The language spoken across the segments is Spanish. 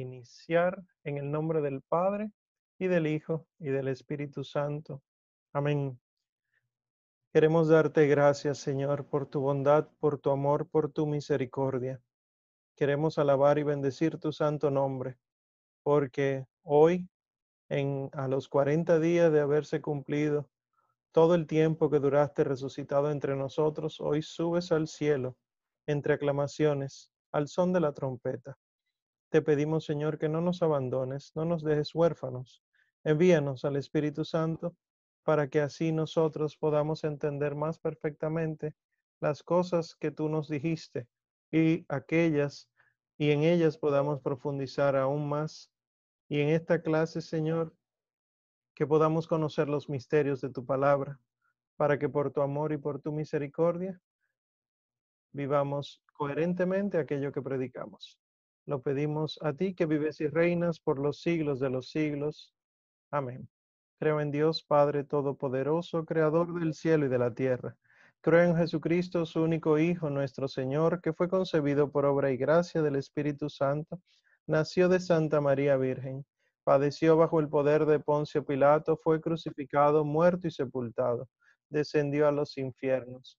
iniciar en el nombre del Padre y del Hijo y del Espíritu Santo. Amén. Queremos darte gracias, Señor, por tu bondad, por tu amor, por tu misericordia. Queremos alabar y bendecir tu santo nombre, porque hoy, en, a los 40 días de haberse cumplido todo el tiempo que duraste resucitado entre nosotros, hoy subes al cielo entre aclamaciones, al son de la trompeta. Te pedimos, Señor, que no nos abandones, no nos dejes huérfanos. Envíanos al Espíritu Santo para que así nosotros podamos entender más perfectamente las cosas que tú nos dijiste y aquellas y en ellas podamos profundizar aún más. Y en esta clase, Señor, que podamos conocer los misterios de tu palabra, para que por tu amor y por tu misericordia vivamos coherentemente aquello que predicamos. Lo pedimos a ti que vives y reinas por los siglos de los siglos. Amén. Creo en Dios Padre Todopoderoso, Creador del cielo y de la tierra. Creo en Jesucristo, su único Hijo, nuestro Señor, que fue concebido por obra y gracia del Espíritu Santo, nació de Santa María Virgen, padeció bajo el poder de Poncio Pilato, fue crucificado, muerto y sepultado, descendió a los infiernos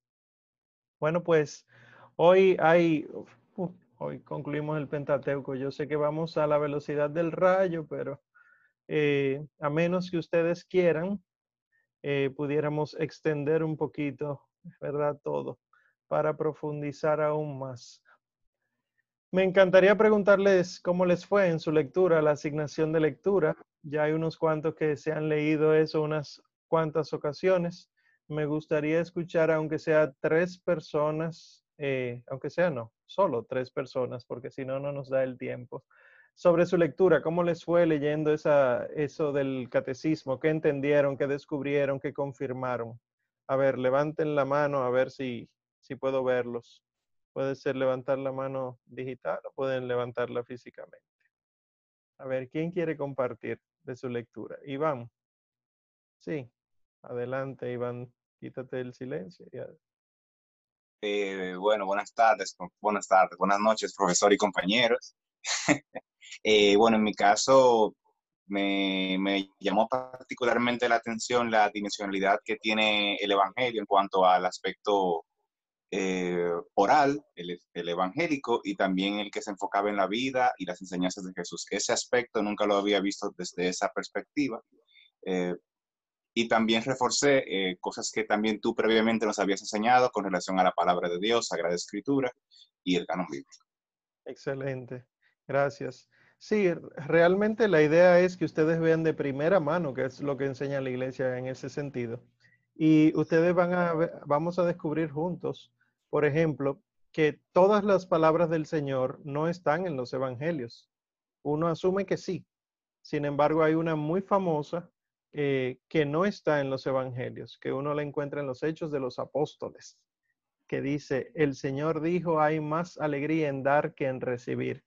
Bueno, pues hoy hay, hoy concluimos el Pentateuco. Yo sé que vamos a la velocidad del rayo, pero eh, a menos que ustedes quieran, eh, pudiéramos extender un poquito, ¿verdad? Todo, para profundizar aún más. Me encantaría preguntarles cómo les fue en su lectura, la asignación de lectura. Ya hay unos cuantos que se han leído eso unas cuantas ocasiones me gustaría escuchar, aunque sea tres personas, eh, aunque sea no, solo tres personas, porque si no, no nos da el tiempo, sobre su lectura, cómo les fue leyendo esa, eso del catecismo, qué entendieron, qué descubrieron, qué confirmaron. A ver, levanten la mano a ver si, si puedo verlos. Puede ser levantar la mano digital o pueden levantarla físicamente. A ver, ¿quién quiere compartir de su lectura? Iván. Sí, adelante, Iván. Quítate el silencio. Eh, bueno, buenas tardes, buenas tardes, buenas noches, profesor y compañeros. Eh, bueno, en mi caso me, llamó particularmente la atención la dimensionalidad que tiene el Evangelio en cuanto al aspecto eh, oral, el, evangélico, y también el que se enfocaba en la vida y las enseñanzas de Jesús. Ese aspecto nunca lo había visto desde esa perspectiva y también reforcé eh, cosas que también tú previamente nos habías enseñado con relación a la palabra de Dios, Sagrada Escritura y el canon bíblico. Excelente, gracias. Sí, realmente la idea es que ustedes vean de primera mano qué es lo que enseña la iglesia en ese sentido. Y ustedes van a vamos a descubrir juntos, por ejemplo, que todas las palabras del Señor no están en los evangelios. Uno asume que sí. Sin embargo, hay una muy famosa eh, que no está en los evangelios, que uno la encuentra en los hechos de los apóstoles, que dice, el Señor dijo, hay más alegría en dar que en recibir.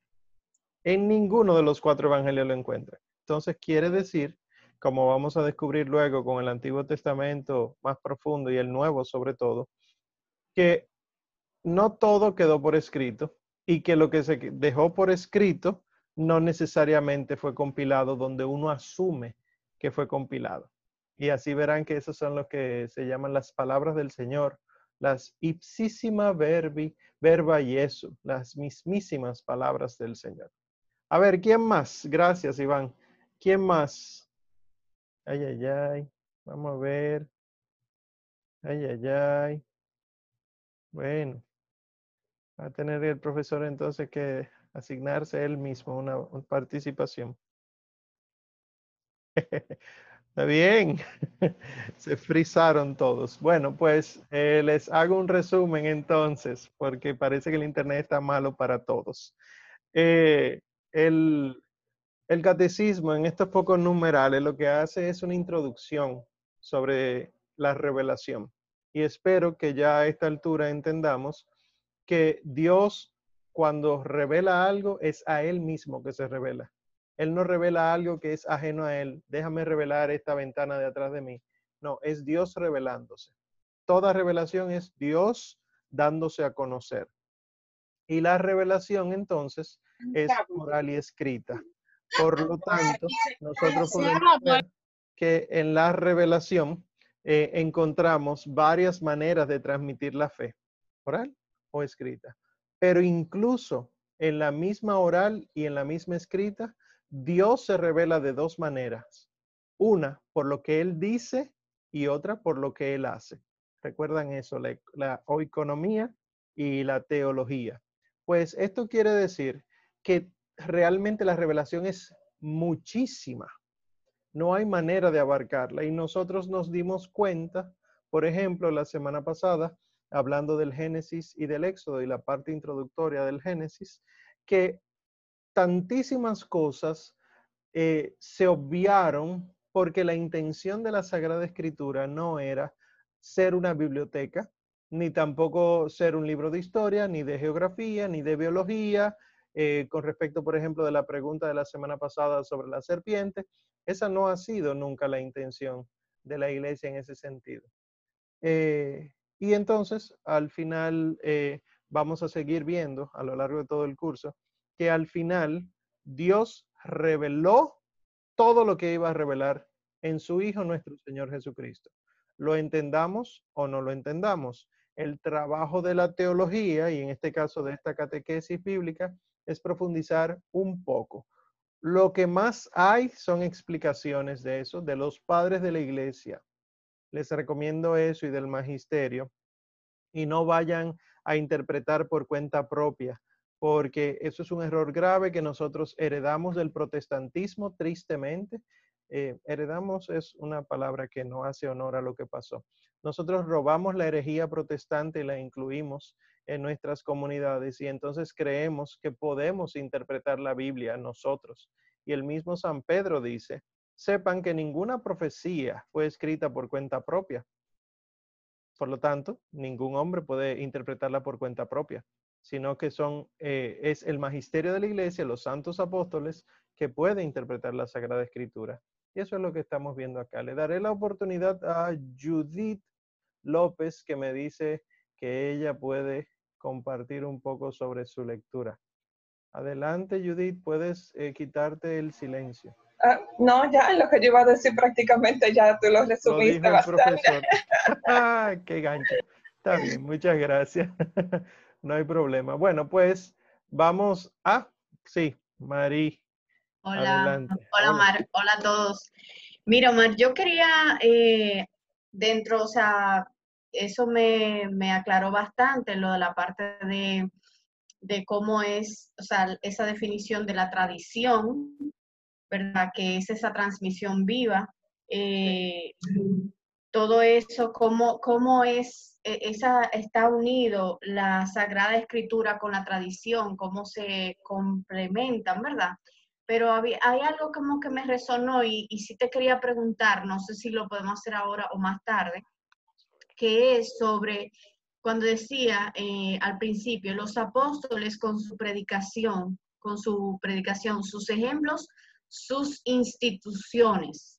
En ninguno de los cuatro evangelios lo encuentra. Entonces quiere decir, como vamos a descubrir luego con el Antiguo Testamento más profundo y el Nuevo sobre todo, que no todo quedó por escrito y que lo que se dejó por escrito no necesariamente fue compilado donde uno asume que fue compilado. Y así verán que esos son los que se llaman las palabras del Señor, las ipsísima verbi, verba Jesu, las mismísimas palabras del Señor. A ver, ¿quién más? Gracias, Iván. ¿Quién más? Ay, ay, ay. Vamos a ver. Ay, ay, ay. Bueno, va a tener el profesor entonces que asignarse él mismo una participación. Está bien, se frizaron todos. Bueno, pues eh, les hago un resumen entonces, porque parece que el Internet está malo para todos. Eh, el, El catecismo en estos pocos numerales lo que hace es una introducción sobre la revelación. Y espero que ya a esta altura entendamos que Dios cuando revela algo es a Él mismo que se revela. Él no revela algo que es ajeno a Él. Déjame revelar esta ventana de atrás de mí. No, es Dios revelándose. Toda revelación es Dios dándose a conocer. Y la revelación entonces es oral y escrita. Por lo tanto, nosotros podemos ver que en la revelación eh, encontramos varias maneras de transmitir la fe, oral o escrita. Pero incluso en la misma oral y en la misma escrita, Dios se revela de dos maneras. Una, por lo que Él dice y otra, por lo que Él hace. ¿Recuerdan eso? La, la oikonomía y la teología. Pues esto quiere decir que realmente la revelación es muchísima. No hay manera de abarcarla y nosotros nos dimos cuenta, por ejemplo, la semana pasada, hablando del Génesis y del Éxodo y la parte introductoria del Génesis, que tantísimas cosas eh, se obviaron porque la intención de la Sagrada Escritura no era ser una biblioteca, ni tampoco ser un libro de historia, ni de geografía, ni de biología, eh, con respecto, por ejemplo, de la pregunta de la semana pasada sobre la serpiente. Esa no ha sido nunca la intención de la iglesia en ese sentido. Eh, y entonces, al final, vamos a seguir viendo a lo largo de todo el curso que al final Dios reveló todo lo que iba a revelar en su Hijo nuestro Señor Jesucristo. Lo entendamos o no lo entendamos. El trabajo de la teología, y en este caso de esta catequesis bíblica, es profundizar un poco. Lo que más hay son explicaciones de eso, de los padres de la iglesia. Les recomiendo eso y del magisterio. Y no vayan a interpretar por cuenta propia, porque eso es un error grave que nosotros heredamos del protestantismo, tristemente. Eh, heredamos es una palabra que no hace honor a lo que pasó. Nosotros robamos la herejía protestante y la incluimos en nuestras comunidades y entonces creemos que podemos interpretar la Biblia nosotros. Y el mismo San Pedro dice, sepan que ninguna profecía fue escrita por cuenta propia. Por lo tanto, ningún hombre puede interpretarla por cuenta propia, sino que son, eh, es el magisterio de la iglesia, los santos apóstoles, que puede interpretar la Sagrada Escritura. Y eso es lo que estamos viendo acá. Le daré la oportunidad a Judith López, que me dice que ella puede compartir un poco sobre su lectura. Adelante, Judith, puedes eh, quitarte el silencio. Ah, no, ya lo que yo iba a decir prácticamente ya tú lo resumiste lo profesor. Ah, ¡Qué gancho! Está bien, muchas gracias. no hay problema. Bueno, pues vamos a... Sí, Mari. Hola, hola, Mar, hola a todos. Mira, Mar, yo quería eh, dentro, o sea, eso me, aclaró bastante lo de la parte de, cómo es, o sea, esa definición de la tradición, ¿verdad? Que es esa transmisión viva. Eh, todo eso, cómo, cómo es, e, esa, está unido la Sagrada Escritura con la tradición, cómo se complementan, ¿verdad? Pero hay algo como que me resonó y, y sí te quería preguntar, no sé si lo podemos hacer ahora o más tarde, que es sobre cuando decía eh, al principio, los apóstoles con su predicación, con su predicación, sus ejemplos, sus instituciones,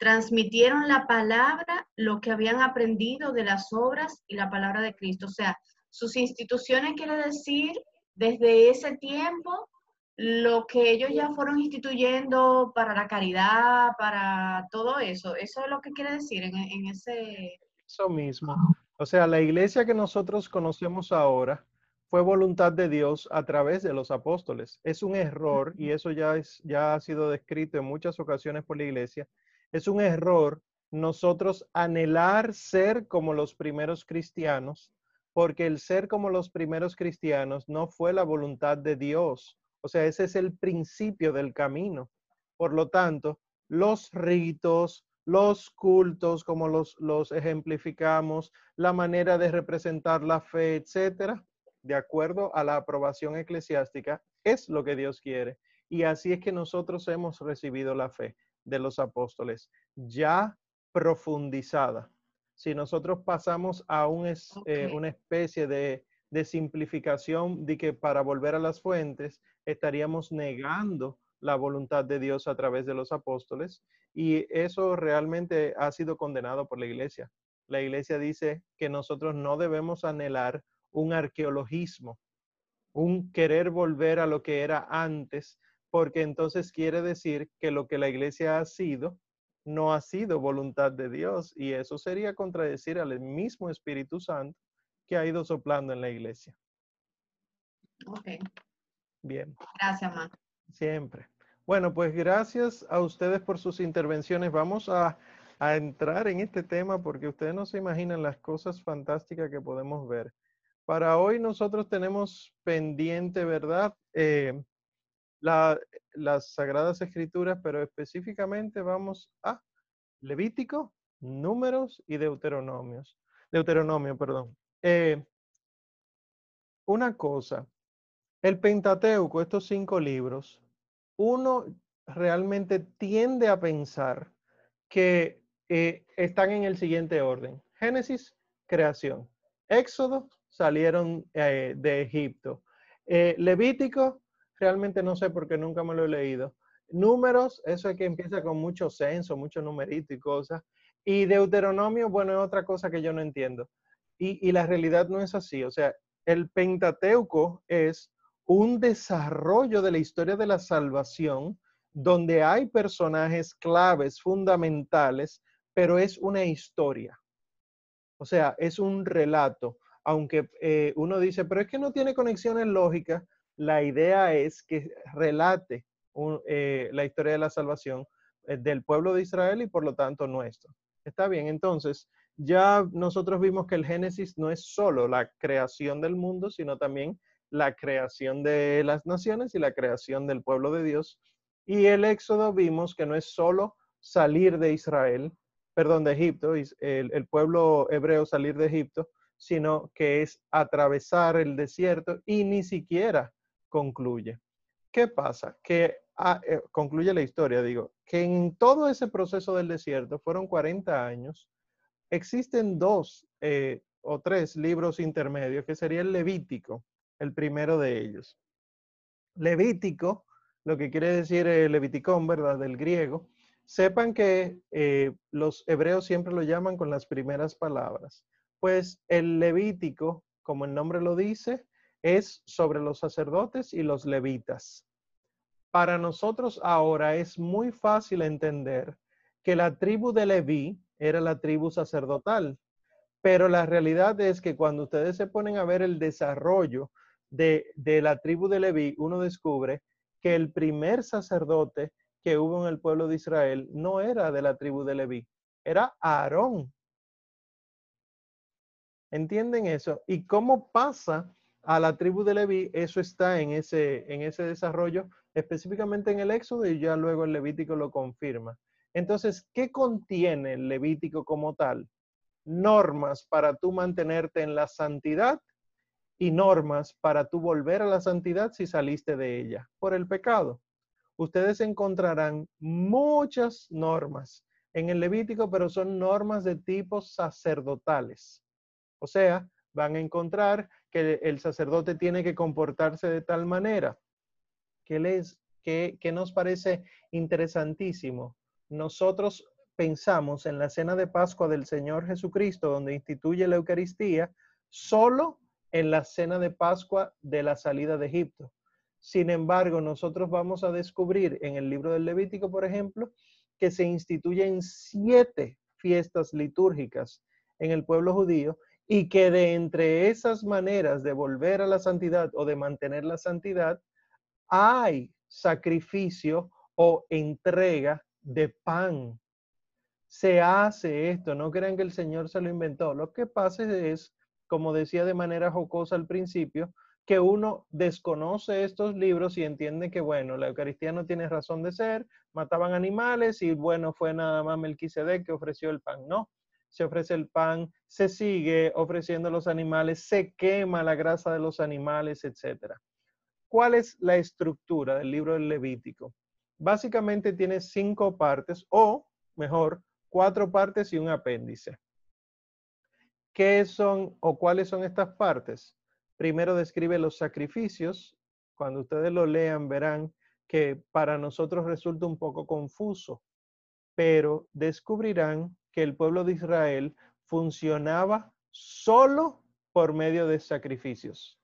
transmitieron la palabra, lo que habían aprendido de las obras y la palabra de Cristo. O sea, sus instituciones quiere decir desde ese tiempo lo que ellos ya fueron instituyendo para la caridad, para todo eso. Eso es lo que quiere decir en, en ese eso mismo. O sea, la iglesia que nosotros conocemos ahora fue voluntad de Dios a través de los apóstoles. Es un error, y eso ya, es, ya ha sido descrito en muchas ocasiones por la iglesia, es un error nosotros anhelar ser como los primeros cristianos, porque el ser como los primeros cristianos no fue la voluntad de Dios. O sea, ese es el principio del camino. Por lo tanto, los ritos, los cultos, como los, los ejemplificamos, la manera de representar la fe, etcétera, de acuerdo a la aprobación eclesiástica, es lo que Dios quiere. Y así es que nosotros hemos recibido la fe de los apóstoles, ya profundizada. Si nosotros pasamos a un eh, una especie de, de simplificación de que para volver a las fuentes estaríamos negando la voluntad de Dios a través de los apóstoles y eso realmente ha sido condenado por la iglesia. La iglesia dice que nosotros no debemos anhelar un arqueologismo, un querer volver a lo que era antes, porque entonces quiere decir que lo que la iglesia ha sido no ha sido voluntad de Dios y eso sería contradecir al mismo Espíritu Santo que ha ido soplando en la iglesia. Ok. Bien. Gracias, Ma. Siempre. Bueno, pues gracias a ustedes por sus intervenciones. Vamos a, entrar en este tema porque ustedes no se imaginan las cosas fantásticas que podemos ver. Para hoy nosotros tenemos pendiente, ¿verdad? Eh, las Sagradas Escrituras, pero específicamente vamos a Levítico, Números y Deuteronomios. Deuteronomio, perdón. Eh, una cosa, el Pentateuco, estos cinco libros, uno realmente tiende a pensar que eh, están en el siguiente orden. Génesis, creación. Éxodo, salieron eh, de Egipto. Eh, Levítico, realmente no sé porque nunca me lo he leído. Números, eso es que empieza con mucho censo, mucho numerito y cosas. Y Deuteronomio, bueno, es otra cosa que yo no entiendo. Y, y la realidad no es así. O sea, el Pentateuco es un desarrollo de la historia de la salvación donde hay personajes claves, fundamentales, pero es una historia. O sea, es un relato. Aunque eh, uno dice, pero es que no tiene conexiones lógicas, la idea es que relate eh, la historia de la salvación eh, del pueblo de Israel y por lo tanto nuestro. Está bien, entonces ya nosotros vimos que el Génesis no es solo la creación del mundo, sino también la creación de las naciones y la creación del pueblo de Dios. Y el Éxodo vimos que no es solo salir de Israel, perdón, de Egipto, el, el pueblo hebreo salir de Egipto, sino que es atravesar el desierto y ni siquiera concluye. ¿Qué pasa? Que ah, eh, concluye la historia, digo, que en todo ese proceso del desierto, fueron 40 años, existen dos eh, o tres libros intermedios, que sería el Levítico, el primero de ellos. Levítico, lo que quiere decir el Leviticón, ¿verdad? Del griego. Sepan que eh, los hebreos siempre lo llaman con las primeras palabras. Pues el Levítico, como el nombre lo dice, es sobre los sacerdotes y los levitas. Para nosotros ahora es muy fácil entender que la tribu de Leví era la tribu sacerdotal, pero la realidad es que cuando ustedes se ponen a ver el desarrollo de, la tribu de Leví, uno descubre que el primer sacerdote que hubo en el pueblo de Israel no era de la tribu de Leví, era Aarón. ¿Entienden eso? ¿Y cómo pasa a la tribu de Leví? Eso está en ese, en ese desarrollo, específicamente en el Éxodo y ya luego el Levítico lo confirma. Entonces, ¿qué contiene el Levítico como tal? Normas para tú mantenerte en la santidad y normas para tú volver a la santidad si saliste de ella por el pecado. Ustedes encontrarán muchas normas en el Levítico, pero son normas de tipo sacerdotales. O sea, van a encontrar que el sacerdote tiene que comportarse de tal manera que les que, que nos parece interesantísimo. Nosotros pensamos en la cena de Pascua del Señor Jesucristo, donde instituye la Eucaristía, solo en la cena de Pascua de la salida de Egipto. Sin embargo, nosotros vamos a descubrir en el libro del Levítico, por ejemplo, que se instituyen siete fiestas litúrgicas en el pueblo judío y que de entre esas maneras de volver a la santidad o de mantener la santidad, hay sacrificio o entrega de pan. Se hace esto, no crean que el Señor se lo inventó. Lo que pasa es como decía de manera jocosa al principio, que uno desconoce estos libros y entiende que, bueno, la Eucaristía no tiene razón de ser, mataban animales y, bueno, fue nada más Melquisedec que ofreció el pan. No, se ofrece el pan, se sigue ofreciendo los animales, se quema la grasa de los animales, etc. ¿cuál es la estructura del libro del Levítico? Básicamente tiene cinco partes o, mejor, cuatro partes y un apéndice. ¿Qué son o cuáles son estas partes? Primero describe los sacrificios. Cuando ustedes lo lean verán que para nosotros resulta un poco confuso, pero descubrirán que el pueblo de Israel funcionaba solo por medio de sacrificios.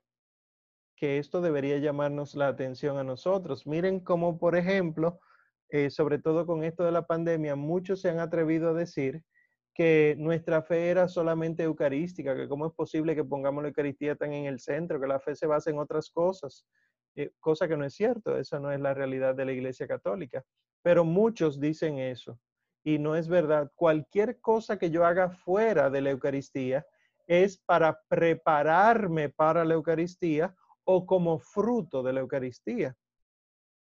Que esto debería llamarnos la atención a nosotros. Miren cómo, por ejemplo, eh, sobre todo con esto de la pandemia, muchos se han atrevido a decir que nuestra fe era solamente eucarística, que cómo es posible que pongamos la Eucaristía tan en el centro, que la fe se basa en otras cosas, eh, cosa que no es cierto, esa no es la realidad de la Iglesia Católica. Pero muchos dicen eso y no es verdad. Cualquier cosa que yo haga fuera de la Eucaristía es para prepararme para la Eucaristía o como fruto de la Eucaristía.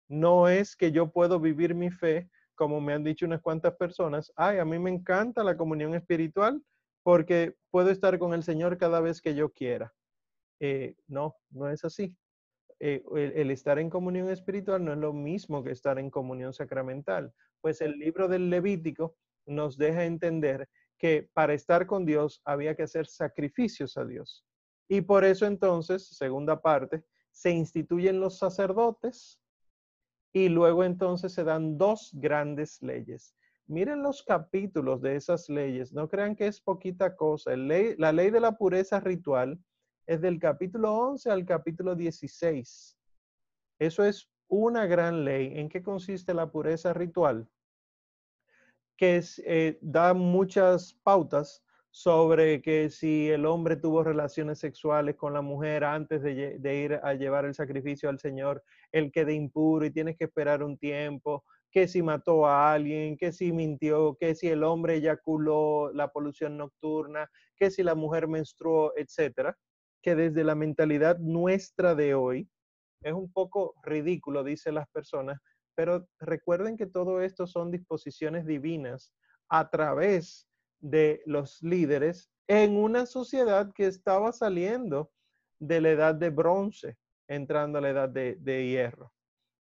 No es que yo puedo vivir mi fe, como me han dicho unas cuantas personas, ay, a mí me encanta la comunión espiritual porque puedo estar con el Señor cada vez que yo quiera. Eh, no, no es así. Eh, el, estar en comunión espiritual no es lo mismo que estar en comunión sacramental. Pues el libro del Levítico nos deja entender que para estar con Dios había que hacer sacrificios a Dios. Y por eso entonces, segunda parte, se instituyen los sacerdotes y luego entonces se dan dos grandes leyes. Miren los capítulos de esas leyes, no crean que es poquita cosa. la ley de la pureza ritual es del capítulo 11 al capítulo 16. Eso es una gran ley. ¿En qué consiste la pureza ritual? Que eh, da muchas pautas sobre que si el hombre tuvo relaciones sexuales con la mujer antes de, de, ir a llevar el sacrificio al Señor, él queda impuro y tienes que esperar un tiempo, que si mató a alguien, que si mintió, que si el hombre eyaculó la polución nocturna, que si la mujer menstruó, etcétera que desde la mentalidad nuestra de hoy es un poco ridículo, dicen las personas, pero recuerden que todo esto son disposiciones divinas a través de los líderes en una sociedad que estaba saliendo de la edad de bronce, entrando a la edad de, hierro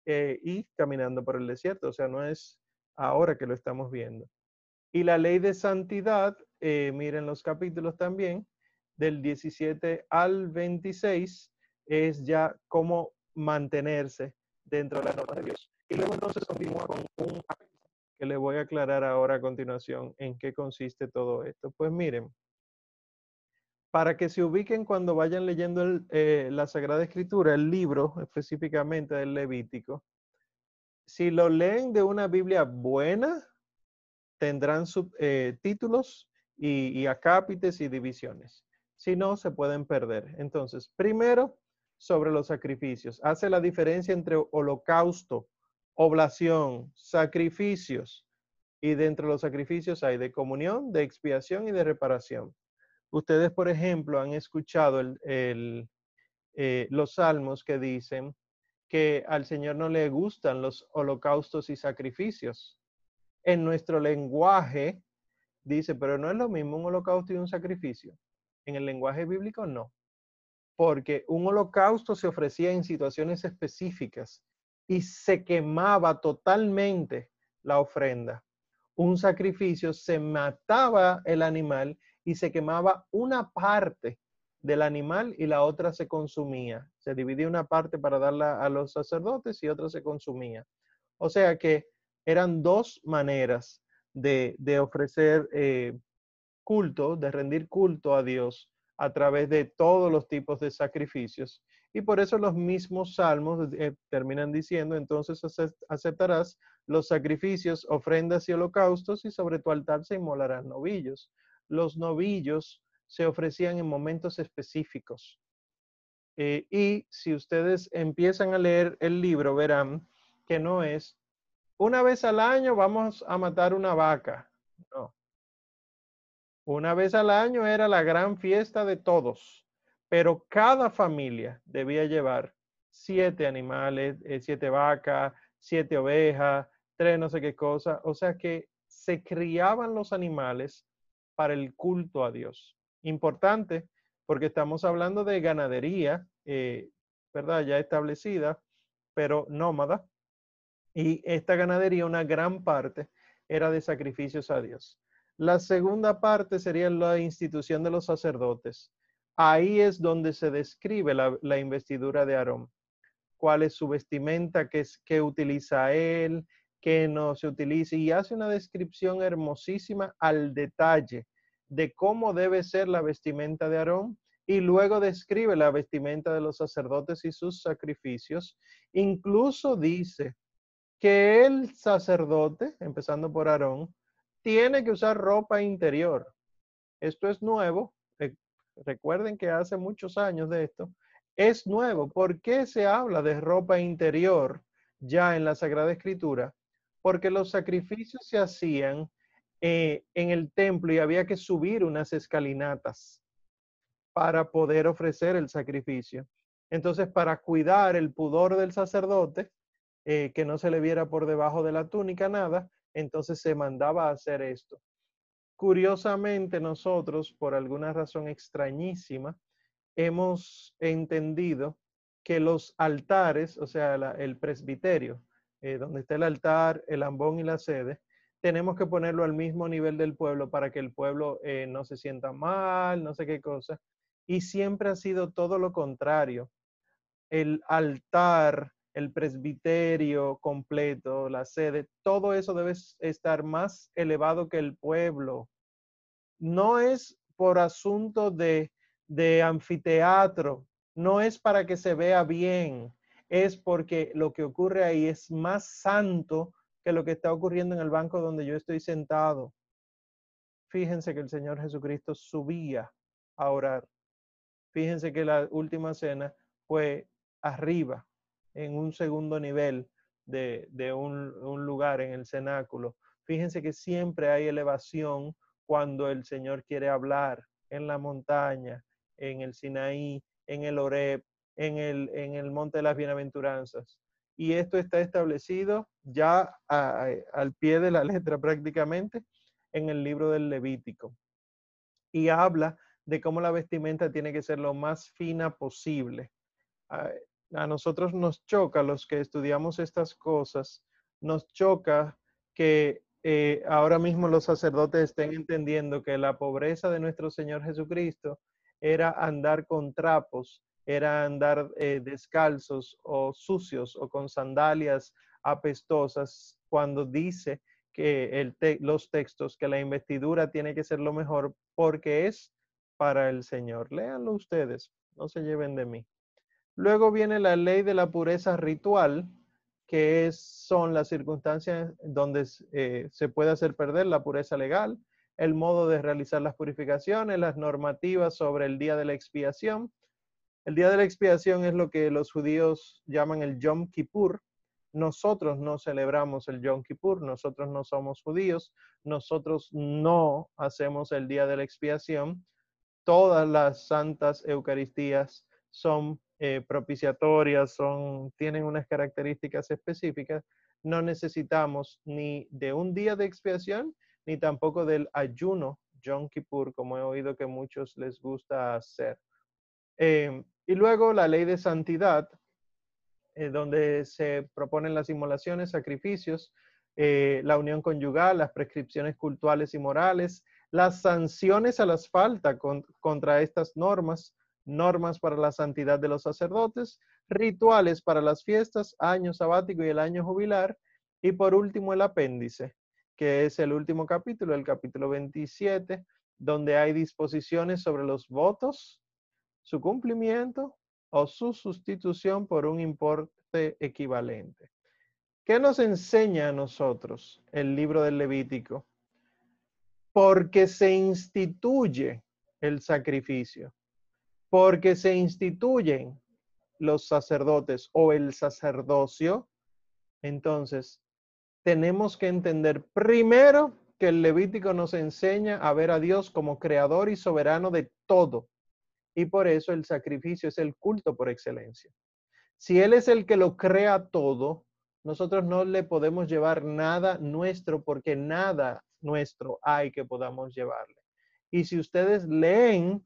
eh, y caminando por el desierto. O sea, no es ahora que lo estamos viendo. Y la ley de santidad, eh, miren los capítulos también, del 17 al 26 es ya cómo mantenerse dentro de la norma de Dios. Y luego entonces continúa con un que le voy a aclarar ahora a continuación en qué consiste todo esto. Pues miren, para que se ubiquen cuando vayan leyendo eh, la Sagrada Escritura, el libro específicamente del Levítico, si lo leen de una Biblia buena, tendrán subtítulos eh, y, y acápites y divisiones si no, se pueden perder. Entonces, primero, sobre los sacrificios. Hace la diferencia entre holocausto, oblación, sacrificios. Y dentro de los sacrificios hay de comunión, de expiación y de reparación. Ustedes, por ejemplo, han escuchado eh, los salmos que dicen que al Señor no le gustan los holocaustos y sacrificios. En nuestro lenguaje dice, pero no es lo mismo un holocausto y un sacrificio. En el lenguaje bíblico no, porque un holocausto se ofrecía en situaciones específicas y se quemaba totalmente la ofrenda. Un sacrificio se mataba el animal y se quemaba una parte del animal y la otra se consumía. Se dividía una parte para darla a los sacerdotes y otra se consumía. O sea que eran dos maneras de, ofrecer eh, culto, de rendir culto a Dios a través de todos los tipos de sacrificios. Y por eso los mismos salmos eh, terminan diciendo, entonces aceptarás los sacrificios, ofrendas y holocaustos y sobre tu altar se inmolarán novillos. Los novillos se ofrecían en momentos específicos. Eh, y si ustedes empiezan a leer el libro, verán que no es una vez al año vamos a matar una vaca. No. Una vez al año era la gran fiesta de todos, pero cada familia debía llevar siete animales, eh, siete vacas, siete ovejas, tres no sé qué cosa. O sea que se criaban los animales para el culto a Dios. Importante porque estamos hablando de ganadería, eh, ¿verdad? Ya establecida, pero nómada. Y esta ganadería, una gran parte, era de sacrificios a Dios. La segunda parte sería la institución de los sacerdotes. Ahí es donde se describe la, investidura de Aarón. Cuál es su vestimenta, qué, es, qué utiliza él, qué no se utiliza. Y hace una descripción hermosísima al detalle de cómo debe ser la vestimenta de Aarón y luego describe la vestimenta de los sacerdotes y sus sacrificios. Incluso dice que el sacerdote, empezando por Aarón, tiene que usar ropa interior. Esto es nuevo. Recuerden que hace muchos años de esto. Es nuevo. ¿Por qué se habla de ropa interior ya en la Sagrada Escritura? Porque los sacrificios se hacían eh, en el templo y había que subir unas escalinatas para poder ofrecer el sacrificio. Entonces, para cuidar el pudor del sacerdote, eh, que no se le viera por debajo de la túnica nada, entonces se mandaba a hacer esto. Curiosamente, nosotros, por alguna razón extrañísima, hemos entendido que los altares, o sea, el presbiterio, eh, donde está el altar, el ambón y la sede, tenemos que ponerlo al mismo nivel del pueblo para que el pueblo eh, no se sienta mal, no sé qué cosa. Y siempre ha sido todo lo contrario. El altar el presbiterio completo, la sede, todo eso debe estar más elevado que el pueblo. No es por asunto de, de anfiteatro, no es para que se vea bien, es porque lo que ocurre ahí es más santo que lo que está ocurriendo en el banco donde yo estoy sentado. Fíjense que el Señor Jesucristo subía a orar. Fíjense que la última cena fue arriba, en un segundo nivel de, un, lugar en el cenáculo. Fíjense que siempre hay elevación cuando el Señor quiere hablar en la montaña, en el Sinaí, en el Oreb, en el, en el Monte de las Bienaventuranzas. Y esto está establecido ya al pie de la letra prácticamente en el libro del Levítico. Y habla de cómo la vestimenta tiene que ser lo más fina posible a nosotros nos choca, los que estudiamos estas cosas, nos choca que eh, ahora mismo los sacerdotes estén entendiendo que la pobreza de nuestro Señor Jesucristo era andar con trapos, era andar eh, descalzos o sucios o con sandalias apestosas, cuando dice que los textos que la investidura tiene que ser lo mejor porque es para el Señor. Léanlo ustedes, no se lleven de mí. Luego viene la ley de la pureza ritual, que son las circunstancias donde eh, se puede hacer perder la pureza legal, el modo de realizar las purificaciones, las normativas sobre el día de la expiación. El día de la expiación es lo que los judíos llaman el Yom Kippur. Nosotros no celebramos el Yom Kippur, nosotros no somos judíos, nosotros no hacemos el día de la expiación. Todas las santas Eucaristías son eh, propiciatorias, son, tienen unas características específicas, no necesitamos ni de un día de expiación, ni tampoco del ayuno Yom Kippur, como he oído que muchos les gusta hacer. Em, y luego la ley de santidad, eh, donde se proponen las inmolaciones, sacrificios, eh, la unión conyugal, las prescripciones cultuales y morales, las sanciones a las faltas contra estas normas, normas para la santidad de los sacerdotes, rituales para las fiestas, año sabático y el año jubilar, y por último el apéndice, que es el último capítulo, el capítulo 27, donde hay disposiciones sobre los votos, su cumplimiento o su sustitución por un importe equivalente. ¿Qué nos enseña a nosotros el libro del Levítico? Porque se instituye el sacrificio porque se instituyen los sacerdotes o el sacerdocio, entonces tenemos que entender primero que el Levítico nos enseña a ver a Dios como creador y soberano de todo. Y por eso el sacrificio es el culto por excelencia. Si Él es el que lo crea todo, nosotros no le podemos llevar nada nuestro porque nada nuestro hay que podamos llevarle. Y si ustedes leen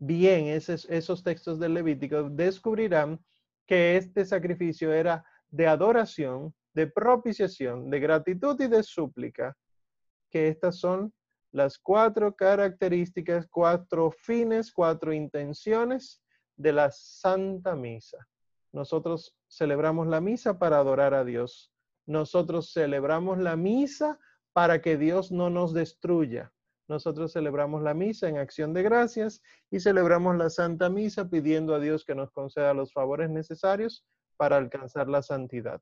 bien esos, textos del Levítico, descubrirán que este sacrificio era de adoración, de propiciación, de gratitud y de súplica, que estas son las cuatro características, cuatro fines, cuatro intenciones de la Santa Misa. Nosotros celebramos la misa para adorar a Dios. Nosotros celebramos la misa para que Dios no nos destruya. Nosotros celebramos la misa en acción de gracias y celebramos la Santa Misa pidiendo a Dios que nos conceda los favores necesarios para alcanzar la santidad.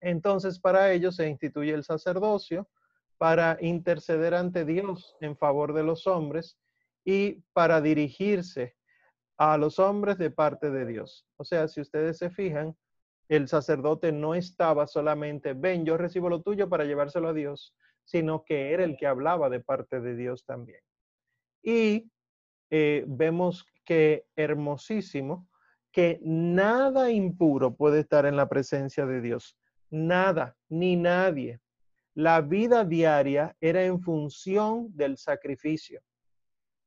Entonces, para ello se instituye el sacerdocio para interceder ante Dios en favor de los hombres y para dirigirse a los hombres de parte de Dios. O sea, si ustedes se fijan, el sacerdote no estaba solamente, ven, yo recibo lo tuyo para llevárselo a Dios, sino que era el que hablaba de parte de Dios también. Y eh, vemos que hermosísimo, que nada impuro puede estar en la presencia de Dios. Nada, ni nadie. La vida diaria era en función del sacrificio.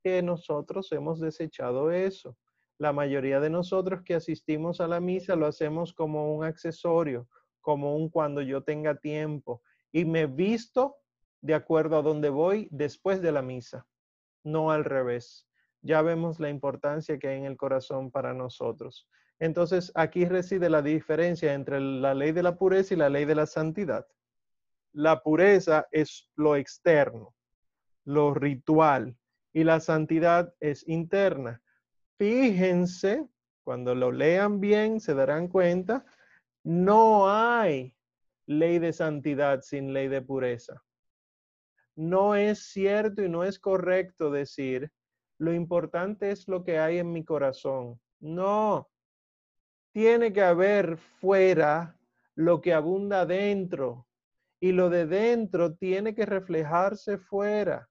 Que nosotros hemos desechado eso. La mayoría de nosotros que asistimos a la misa lo hacemos como un accesorio, como un cuando yo tenga tiempo. Y me visto de acuerdo a donde voy después de la misa, no al revés. Ya vemos la importancia que hay en el corazón para nosotros. Entonces, aquí reside la diferencia entre la ley de la pureza y la ley de la santidad. La pureza es lo externo, lo ritual, y la santidad es interna. Fíjense, cuando lo lean bien, se darán cuenta, no hay ley de santidad sin ley de pureza. No es cierto y no es correcto decir, lo importante es lo que hay en mi corazón. No, tiene que haber fuera lo que abunda dentro y lo de dentro tiene que reflejarse fuera.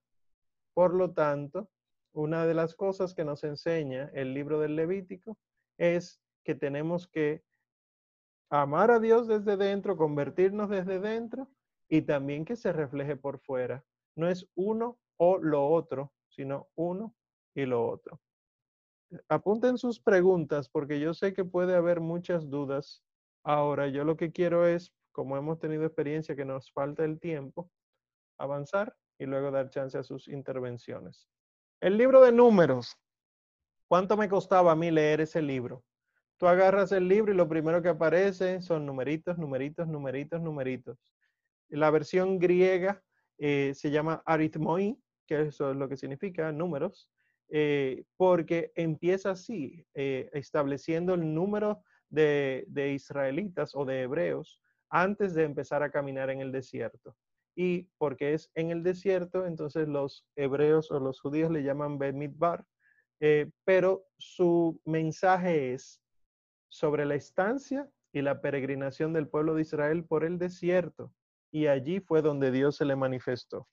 Por lo tanto, una de las cosas que nos enseña el libro del Levítico es que tenemos que amar a Dios desde dentro, convertirnos desde dentro y también que se refleje por fuera. No es uno o lo otro, sino uno y lo otro. Apunten sus preguntas porque yo sé que puede haber muchas dudas. Ahora, yo lo que quiero es, como hemos tenido experiencia que nos falta el tiempo, avanzar y luego dar chance a sus intervenciones. El libro de números. ¿Cuánto me costaba a mí leer ese libro? Tú agarras el libro y lo primero que aparece son numeritos, numeritos, numeritos, numeritos. La versión griega eh, se llama arithmoi, que eso es lo que significa números, eh, porque empieza así, eh, estableciendo el número de, de israelitas o de hebreos antes de empezar a caminar en el desierto. Y porque es en el desierto, entonces los hebreos o los judíos le llaman Bemidbar, eh, pero su mensaje es sobre la estancia y la peregrinación del pueblo de Israel por el desierto, y allí fue donde Dios se le manifestó.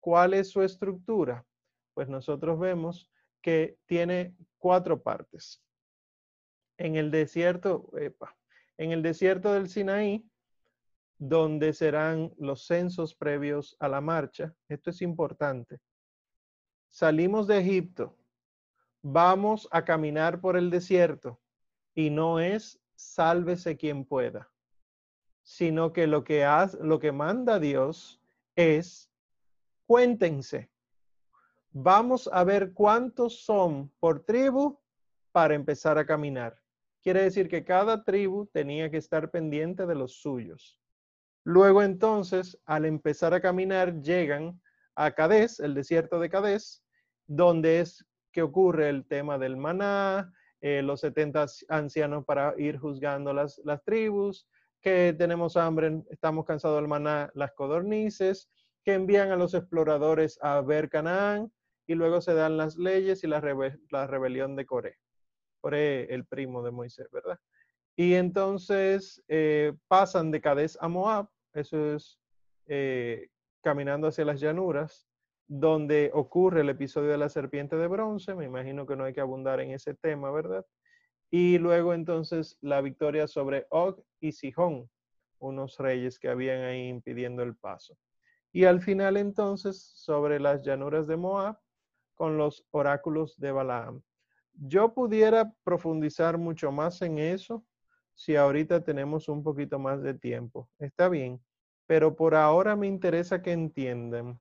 ¿Cuál es su estructura? Pues nosotros vemos que tiene cuatro partes. En el desierto, en el desierto del Sinaí, donde serán los censos previos a la marcha. Esto es importante. Salimos de Egipto, vamos a caminar por el desierto y no es sálvese quien pueda, sino que lo que, hace, lo que manda Dios es cuéntense. Vamos a ver cuántos son por tribu para empezar a caminar. Quiere decir que cada tribu tenía que estar pendiente de los suyos. Luego entonces, al empezar a caminar, llegan a Cadés, el desierto de Cadés, donde es que ocurre el tema del maná, eh, los 70 ancianos para ir juzgando las, las tribus, que tenemos hambre, estamos cansados del maná, las codornices, que envían a los exploradores a ver Canaán, y luego se dan las leyes y la, la rebelión de Coré. Coré, el primo de Moisés, ¿verdad? Y entonces eh, pasan de Cadés a Moab, eso es eh, caminando hacia las llanuras, donde ocurre el episodio de la serpiente de bronce, me imagino que no hay que abundar en ese tema, ¿verdad? Y luego entonces la victoria sobre Og y Sihón, unos reyes que habían ahí impidiendo el paso. Y al final entonces sobre las llanuras de Moab con los oráculos de Balaam. Yo pudiera profundizar mucho más en eso si ahorita tenemos un poquito más de tiempo. Está bien, pero por ahora me interesa que entiendan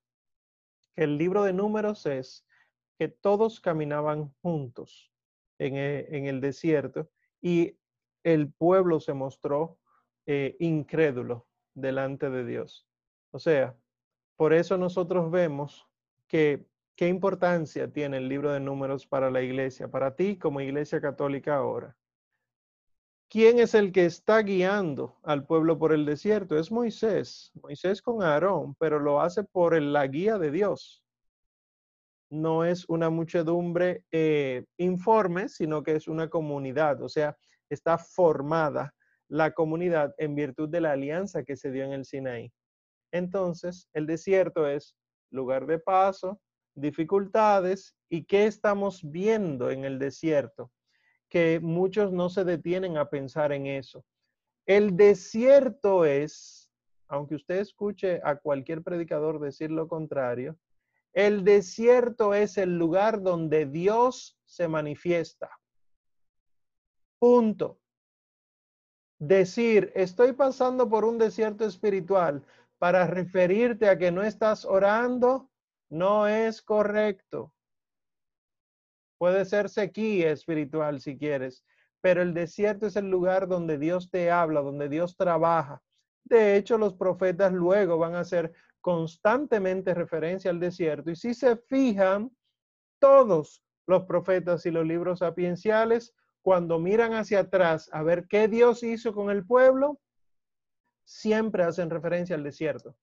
que el libro de números es que todos caminaban juntos en e, el, desierto y el pueblo se mostró eh, incrédulo delante de Dios. O sea, por eso nosotros vemos que qué importancia tiene el libro de números para la iglesia, para ti como iglesia católica ahora. ¿Quién es el que está guiando al pueblo por el desierto? Es Moisés. Moisés con Aarón, pero lo hace por la guía de Dios. No es una muchedumbre eh, informe, sino que es una comunidad. O sea, está formada la comunidad en virtud de la alianza que se dio en el Sinaí. Entonces, el desierto es lugar de paso, dificultades y qué estamos viendo en el desierto, que muchos no se detienen a pensar en eso. El desierto es, aunque usted escuche a cualquier predicador decir lo contrario, el desierto es el lugar donde Dios se manifiesta. Punto. Decir, estoy pasando por un desierto espiritual para referirte a que no estás orando, no es correcto. Puede ser sequía espiritual si quieres, pero el desierto es el lugar donde Dios te habla, donde Dios trabaja. De hecho, los profetas luego van a hacer constantemente referencia al desierto. Y si se fijan, todos los profetas y los libros sapienciales cuando miran hacia atrás a ver qué Dios hizo con el pueblo, siempre hacen referencia al desierto,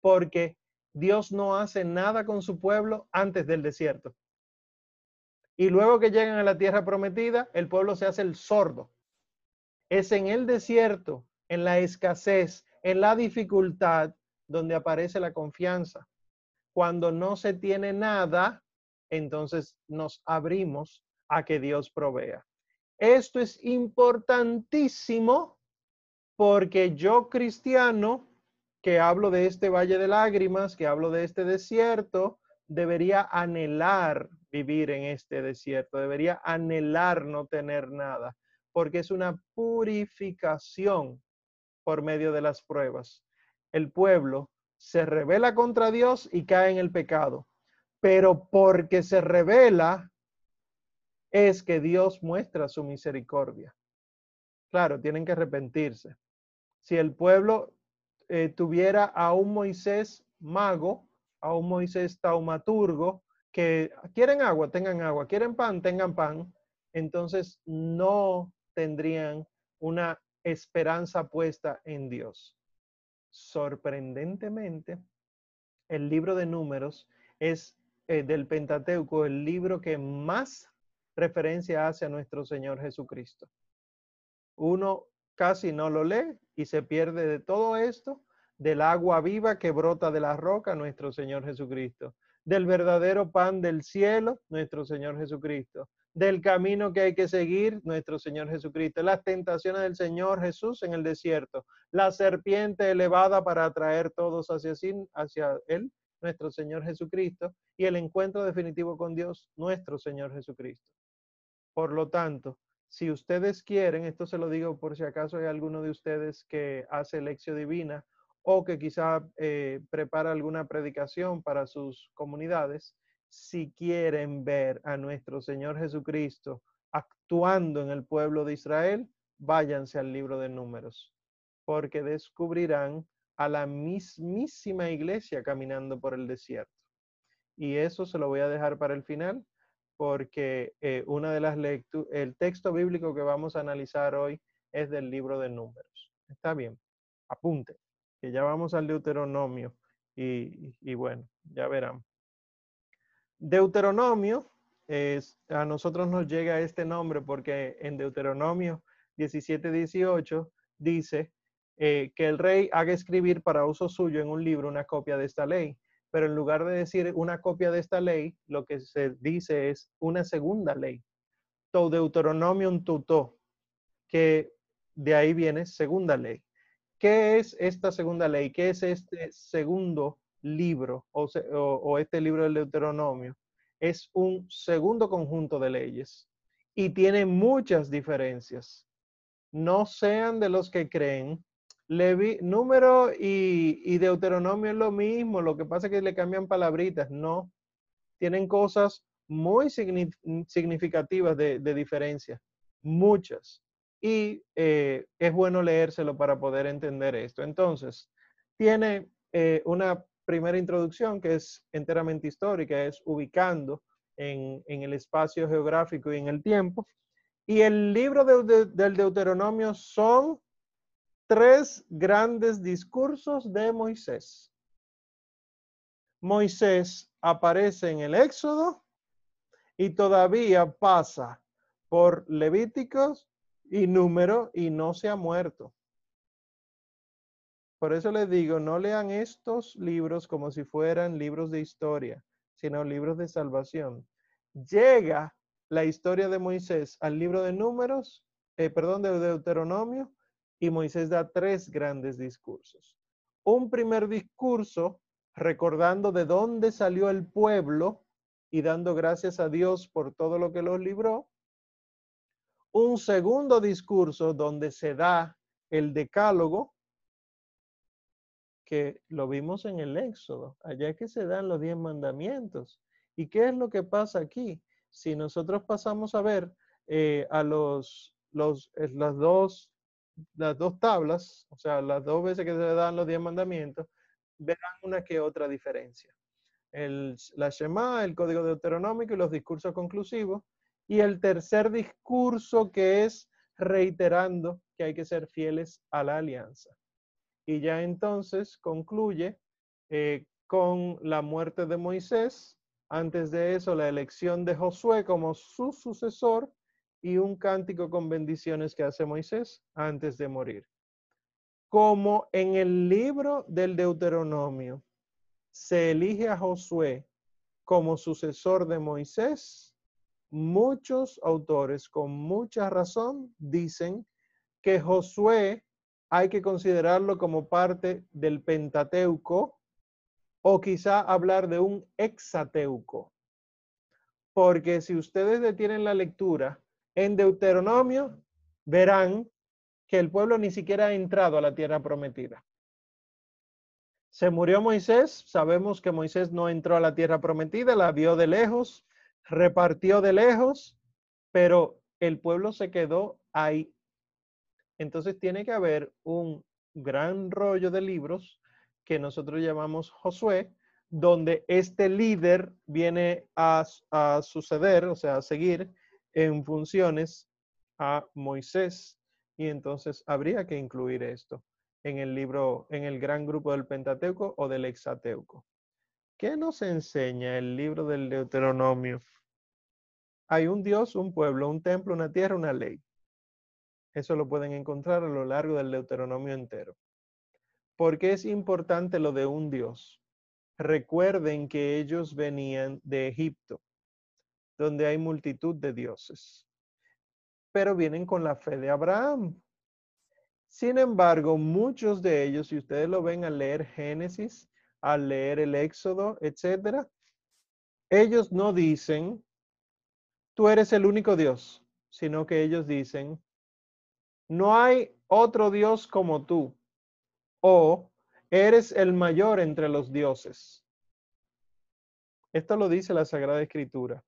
porque Dios no hace nada con su pueblo antes del desierto. Y luego que llegan a la tierra prometida, el pueblo se hace el sordo. Es en el desierto, en la escasez, en la dificultad, donde aparece la confianza. Cuando no se tiene nada, entonces nos abrimos a que Dios provea. Esto es importantísimo porque yo cristiano, que hablo de este valle de lágrimas, que hablo de este desierto, debería anhelar vivir en este desierto, debería anhelar no tener nada, porque es una purificación por medio de las pruebas. El pueblo se revela contra Dios y cae en el pecado, pero porque se revela es que Dios muestra su misericordia. Claro, tienen que arrepentirse. Si el pueblo eh, tuviera a un Moisés mago, a un Moisés taumaturgo, que quieren agua, tengan agua, quieren pan, tengan pan, entonces no tendrían una esperanza puesta en Dios. Sorprendentemente, el libro de números es eh, del Pentateuco el libro que más referencia hace a nuestro Señor Jesucristo. Uno casi no lo lee y se pierde de todo esto, del agua viva que brota de la roca, nuestro Señor Jesucristo, del verdadero pan del cielo, nuestro Señor Jesucristo, del camino que hay que seguir, nuestro Señor Jesucristo, las tentaciones del Señor Jesús en el desierto, la serpiente elevada para atraer todos hacia, sí, hacia Él, nuestro Señor Jesucristo, y el encuentro definitivo con Dios, nuestro Señor Jesucristo. Por lo tanto, si ustedes quieren, esto se lo digo por si acaso hay alguno de ustedes que hace lección divina o que quizá eh, prepara alguna predicación para sus comunidades, si quieren ver a nuestro Señor Jesucristo actuando en el pueblo de Israel, váyanse al libro de números, porque descubrirán a la mismísima iglesia caminando por el desierto. Y eso se lo voy a dejar para el final, porque eh, una de las lecturas, el texto bíblico que vamos a analizar hoy es del libro de números. Está bien, apunte, que ya vamos al Deuteronomio y, y bueno, ya verán. Deuteronomio, es, a nosotros nos llega este nombre porque en Deuteronomio 17, 18 dice eh, que el rey haga escribir para uso suyo en un libro una copia de esta ley pero en lugar de decir una copia de esta ley, lo que se dice es una segunda ley. To Deuteronomium tuto, que de ahí viene segunda ley. ¿Qué es esta segunda ley? ¿Qué es este segundo libro o, este libro del Deuteronomio? Es un segundo conjunto de leyes. y tiene muchas diferencias. No sean de los que creen. Levi, número y, Deuteronomio es lo mismo, lo que pasa es que le cambian palabritas, no. Tienen cosas muy significativas de, diferencia, muchas. Y eh, es bueno leérselo para poder entender esto. Entonces, tiene eh, una primera introducción que es enteramente histórica, es ubicando en, el espacio geográfico y en el tiempo. Y el libro del Deuteronomio son tres grandes discursos de Moisés. Moisés aparece en el Éxodo y todavía pasa por Levíticos y Número y no se ha muerto. Por eso les digo, no lean estos libros como si fueran libros de historia, sino libros de salvación. Llega la historia de Moisés al libro de números, eh, perdón, de Deuteronomio, y Moisés da tres grandes discursos. Un primer discurso recordando de dónde salió el pueblo y dando gracias a Dios por todo lo que los libró. Un segundo discurso donde se da el decálogo, que lo vimos en el Éxodo, allá que se dan los diez mandamientos. ¿Y qué es lo que pasa aquí? Si nosotros pasamos a ver eh, a los, los, las, dos, las dos tablas, o sea, las dos veces que se dan los diez mandamientos, verán una que otra diferencia. El, la Shema, el código deuteronómico y los discursos conclusivos. Y el tercer discurso que es reiterando que hay que ser fieles a la alianza y ya entonces concluye eh, con la muerte de Moisés, antes de eso la elección de Josué como su sucesor y un cántico con bendiciones que hace Moisés antes de morir. Como en el libro del Deuteronomio se elige a Josué como sucesor de Moisés, muchos autores con mucha razón dicen que Josué hay que considerarlo como parte del Pentateuco o quizá hablar de un hexateuco. Porque si ustedes detienen la lectura en Deuteronomio, verán que el pueblo ni siquiera ha entrado a la tierra prometida. Se murió Moisés, sabemos que Moisés no entró a la tierra prometida, la vio de lejos, repartió de lejos, pero el pueblo se quedó ahí entonces tiene que haber un gran rollo de libros que nosotros llamamos Josué, donde este líder viene a, suceder, o sea, a seguir en funciones a Moisés. Y entonces habría que incluir esto en el libro, en el gran grupo del Pentateuco o del Hexateuco. ¿Qué nos enseña el libro del Deuteronomio? Hay un Dios, un pueblo, un templo, una tierra, una ley. Eso lo pueden encontrar a lo largo del Deuteronomio entero. ¿Por qué es importante lo de un Dios? Recuerden que ellos venían de Egipto, donde hay multitud de dioses, pero vienen con la fe de Abraham. Sin embargo, muchos de ellos, si ustedes lo ven al leer Génesis, al leer el Éxodo, etcétera, ellos no dicen, tú eres el único Dios, sino que ellos dicen, no hay otro Dios como tú, o eres el mayor entre los dioses. Esto lo dice la Sagrada Escritura,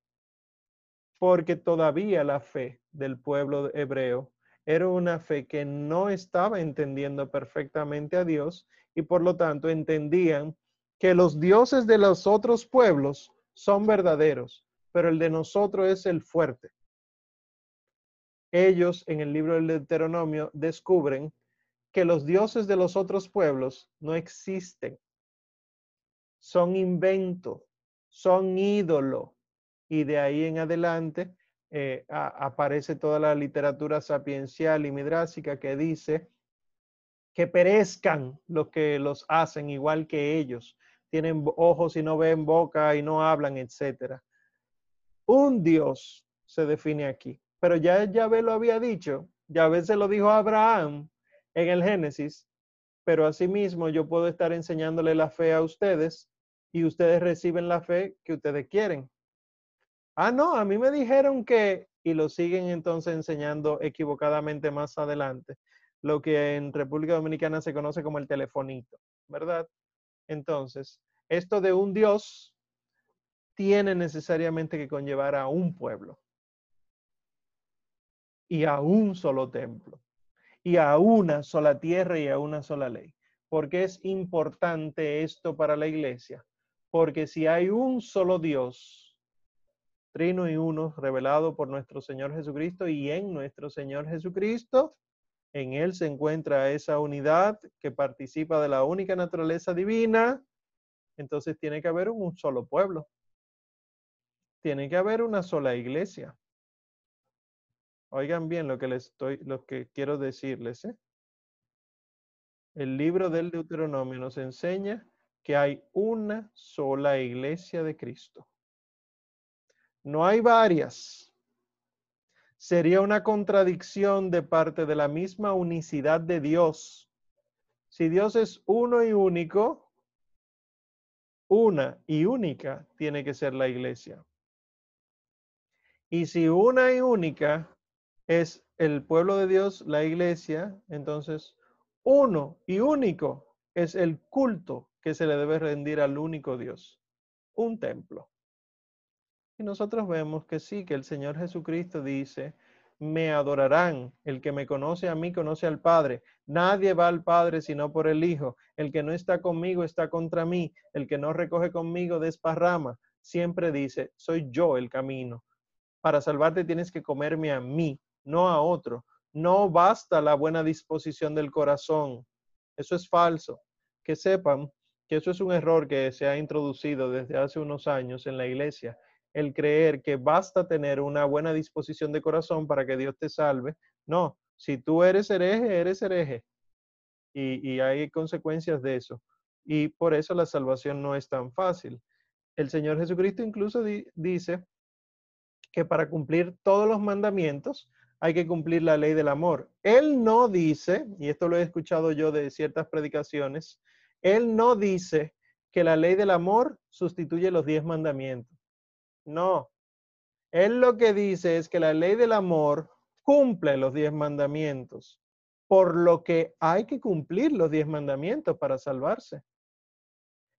porque todavía la fe del pueblo hebreo era una fe que no estaba entendiendo perfectamente a Dios y por lo tanto entendían que los dioses de los otros pueblos son verdaderos, pero el de nosotros es el fuerte ellos en el libro del Deuteronomio descubren que los dioses de los otros pueblos no existen. Son invento, son ídolo. Y de ahí en adelante eh, aparece toda la literatura sapiencial y midrásica que dice que perezcan los que los hacen igual que ellos. Tienen ojos y no ven boca y no hablan, etc. Un Dios se define aquí. Pero ya Yahvé lo había dicho, Yahvé se lo dijo a Abraham en el Génesis, pero asimismo yo puedo estar enseñándole la fe a ustedes y ustedes reciben la fe que ustedes quieren. Ah, no, a mí me dijeron que, y lo siguen entonces enseñando equivocadamente más adelante, lo que en República Dominicana se conoce como el telefonito, ¿verdad? Entonces, esto de un Dios tiene necesariamente que conllevar a un pueblo y a un solo templo y a una sola tierra y a una sola ley. ¿Por qué es importante esto para la iglesia? Porque si hay un solo Dios, trino y uno, revelado por nuestro Señor Jesucristo y en nuestro Señor Jesucristo, en Él se encuentra esa unidad que participa de la única naturaleza divina, entonces tiene que haber un solo pueblo. Tiene que haber una sola iglesia. Oigan bien lo que les estoy, lo que quiero decirles. ¿eh? El libro del Deuteronomio nos enseña que hay una sola iglesia de Cristo. No hay varias. Sería una contradicción de parte de la misma unicidad de Dios. Si Dios es uno y único, una y única tiene que ser la iglesia. Y si una y única es el pueblo de Dios, la iglesia, entonces uno y único es el culto que se le debe rendir al único Dios, un templo. Y nosotros vemos que sí, que el Señor Jesucristo dice, me adorarán. El que me conoce a mí conoce al Padre. Nadie va al Padre sino por el Hijo. El que no está conmigo está contra mí. El que no recoge conmigo desparrama. Siempre dice, soy yo el camino para salvarte tienes que comerme a mí, no a otro. No basta la buena disposición del corazón. Eso es falso. Que sepan que eso es un error que se ha introducido desde hace unos años en la iglesia. El creer que basta tener una buena disposición de corazón para que Dios te salve. No, si tú eres hereje, eres hereje. Y, hay consecuencias de eso. Y por eso la salvación no es tan fácil. El Señor Jesucristo incluso dice que para cumplir todos los mandamientos hay que cumplir la ley del amor. Él no dice, y esto lo he escuchado yo de ciertas predicaciones, él no dice que la ley del amor sustituye los diez mandamientos. No. Él lo que dice es que la ley del amor cumple los diez mandamientos, por lo que hay que cumplir los diez mandamientos para salvarse.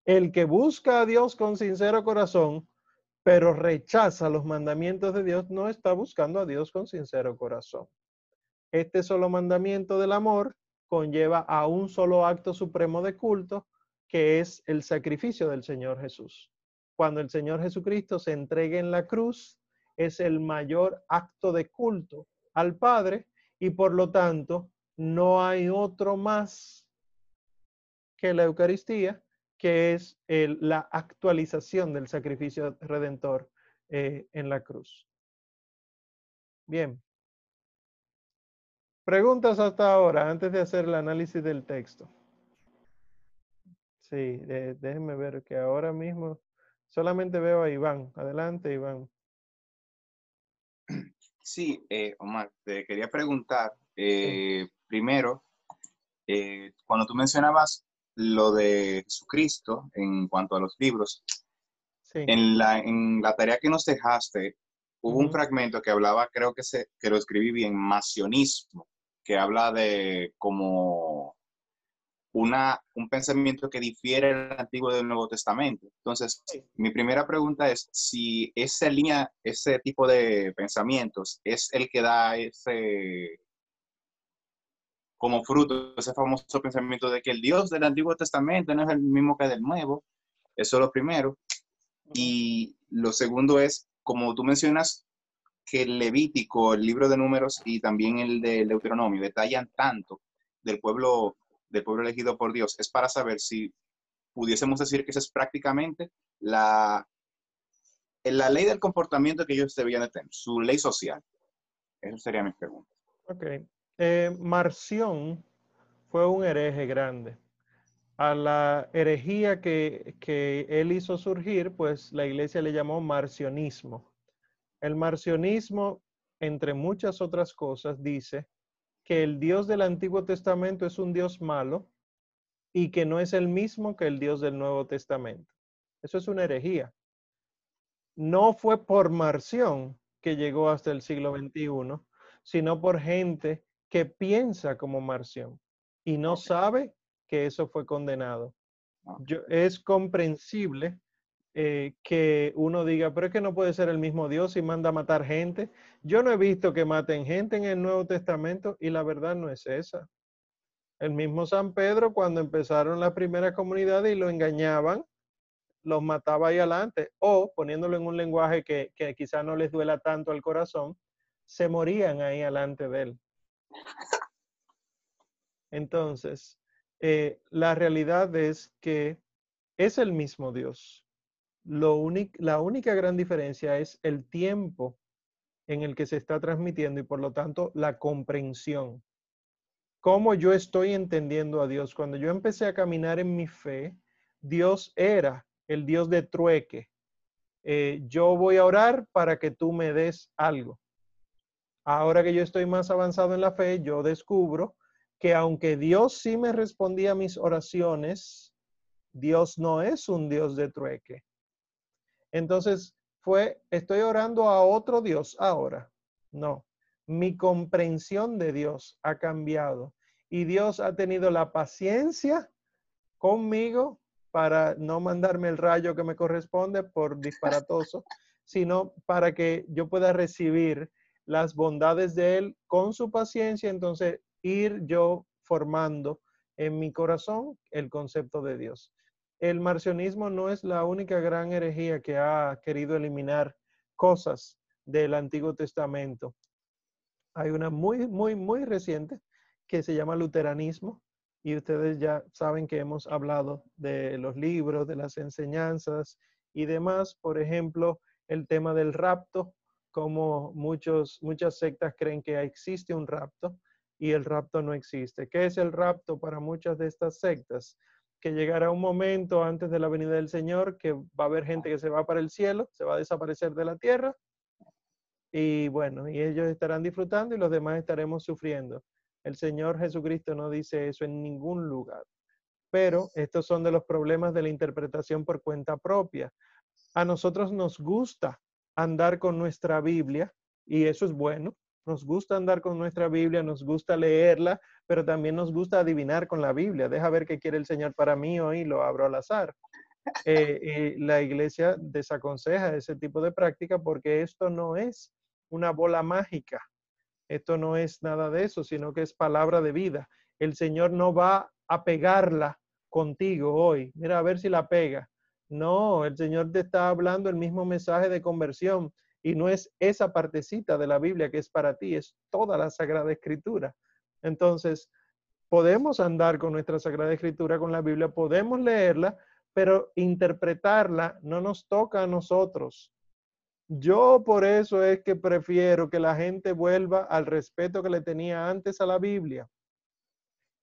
El que busca a Dios con sincero corazón pero rechaza los mandamientos de Dios, no está buscando a Dios con sincero corazón. Este solo mandamiento del amor conlleva a un solo acto supremo de culto, que es el sacrificio del Señor Jesús. Cuando el Señor Jesucristo se entrega en la cruz, es el mayor acto de culto al Padre y por lo tanto no hay otro más que la Eucaristía que es la actualización del sacrificio redentor eh, en la cruz. Bien. Preguntas hasta ahora, antes de hacer el análisis del texto. Sí, déjenme ver que ahora mismo solamente veo a Iván. Adelante, Iván. Sí, eh, Omar, te quería preguntar, eh, primero, cuando tú mencionabas lo de Jesucristo en cuanto a los libros. En, la, en la tarea que nos dejaste, hubo un fragmento que hablaba, creo que, se, que lo escribí bien, masionismo, que habla de como una, un pensamiento que difiere del Antiguo del Nuevo Testamento. Entonces, mi primera pregunta es si esa línea, ese tipo de pensamientos es el que da ese, como fruto ese famoso pensamiento de que el Dios del Antiguo Testamento no es el mismo que del Nuevo. Eso es lo primero. Y lo segundo es, como tú mencionas, que el Levítico, el libro de números y también el de Deuteronomio detallan tanto del pueblo, del pueblo elegido por Dios, es para saber si pudiésemos decir que esa es prácticamente la, la ley del comportamiento que ellos debían de tener, su ley social. Eso sería mi pregunta. Ok. Eh, Marción fue un hereje grande. A la herejía que, que él hizo surgir, pues la iglesia le llamó marcionismo. El marcionismo, entre muchas otras cosas, dice que el Dios del Antiguo Testamento es un Dios malo y que no es el mismo que el Dios del Nuevo Testamento. Eso es una herejía. no fue por Marción que llegó hasta el siglo XXI, sino por gente que piensa como Marción y no sabe que eso fue condenado. Ah. es comprensible eh, que uno diga, pero es que no puede ser el mismo Dios y manda a matar gente. Yo no he visto que maten gente en el Nuevo Testamento y la verdad no es esa. El mismo San Pedro, cuando empezaron las primeras comunidades y lo engañaban, los mataba ahí adelante. O, poniéndolo en un lenguaje que, que quizá no les duela tanto al corazón, se morían ahí alante de él. Entonces, eh, la realidad es que es el mismo Dios. Lo la única gran diferencia es el tiempo en el que se está transmitiendo y por lo tanto la comprensión. Cómo yo estoy entendiendo a Dios. Cuando yo empecé a caminar en mi fe, Dios era el Dios de trueque. Eh, yo voy a orar para que tú me des algo. Ahora que yo estoy más avanzado en la fe, yo descubro que aunque Dios sí me respondía a mis oraciones, Dios no es un Dios de trueque. Entonces fue, estoy orando a otro Dios ahora. No, mi comprensión de Dios ha cambiado y Dios ha tenido la paciencia conmigo para no mandarme el rayo que me corresponde por disparatoso, sino para que yo pueda recibir las bondades de Él con su paciencia. Entonces, ir yo formando en mi corazón el concepto de Dios. El marcionismo no es la única gran herejía que ha querido eliminar cosas del Antiguo Testamento. Hay una muy, muy, muy reciente que se llama luteranismo y ustedes ya saben que hemos hablado de los libros, de las enseñanzas y demás. Por ejemplo, el tema del rapto, como muchos, muchas sectas creen que existe un rapto y el rapto no existe. ¿Qué es el rapto para muchas de estas sectas? Que llegará un momento antes de la venida del Señor que va a haber gente que se va para el cielo, se va a desaparecer de la tierra y bueno, y ellos estarán disfrutando y los demás estaremos sufriendo. El Señor Jesucristo no dice eso en ningún lugar. Pero estos son de los problemas de la interpretación por cuenta propia. A nosotros nos gusta andar con nuestra Biblia y eso es bueno, nos gusta andar con nuestra Biblia, nos gusta leerla, pero también nos gusta adivinar con la Biblia. Deja ver qué quiere el Señor para mí hoy, lo abro al azar. Eh, la iglesia desaconseja ese tipo de práctica porque esto no es una bola mágica. Esto no es nada de eso, sino que es palabra de vida. El Señor no va a pegarla contigo hoy. Mira, a ver si la pega. No, el Señor te está hablando el mismo mensaje de conversión y no es esa partecita de la Biblia que es para ti, es toda la Sagrada Escritura. Entonces, podemos andar con nuestra Sagrada Escritura, con la Biblia, podemos leerla, pero interpretarla no nos toca a nosotros. Yo por eso es que prefiero que la gente vuelva al respeto que le tenía antes a la Biblia,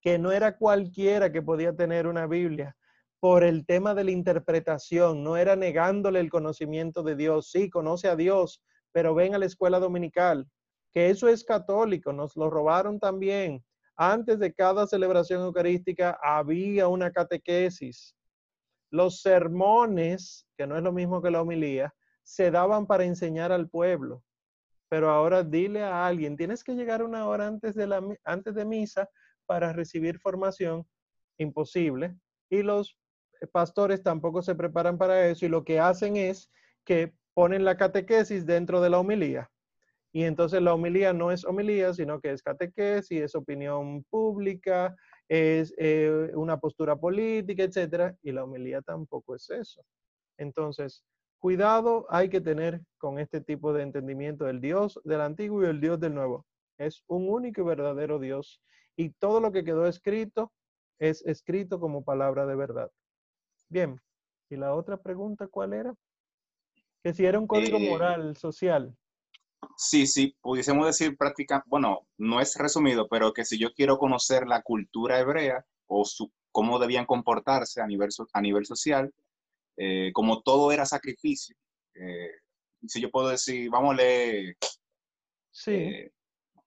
que no era cualquiera que podía tener una Biblia, por el tema de la interpretación, no era negándole el conocimiento de Dios. Sí, conoce a Dios, pero ven a la escuela dominical, que eso es católico, nos lo robaron también. Antes de cada celebración eucarística había una catequesis. Los sermones, que no es lo mismo que la homilía, se daban para enseñar al pueblo. Pero ahora dile a alguien, tienes que llegar una hora antes de, la, antes de misa para recibir formación. Imposible. Y los pastores tampoco se preparan para eso y lo que hacen es que ponen la catequesis dentro de la homilía. Y entonces la homilía no es homilía, sino que es catequesis, es opinión pública, es eh, una postura política, etcétera, y la homilía tampoco es eso. Entonces, cuidado hay que tener con este tipo de entendimiento del Dios del antiguo y el Dios del nuevo. Es un único y verdadero Dios y todo lo que quedó escrito es escrito como palabra de verdad. Bien, ¿y la otra pregunta cuál era? Que si era un código Eh, moral, social. Sí, sí, pudiésemos decir práctica, bueno, no es resumido, pero que si yo quiero conocer la cultura hebrea o su, cómo debían comportarse a nivel, a nivel social, eh, como todo era sacrificio, eh, si yo puedo decir, vamos a leer, Sí,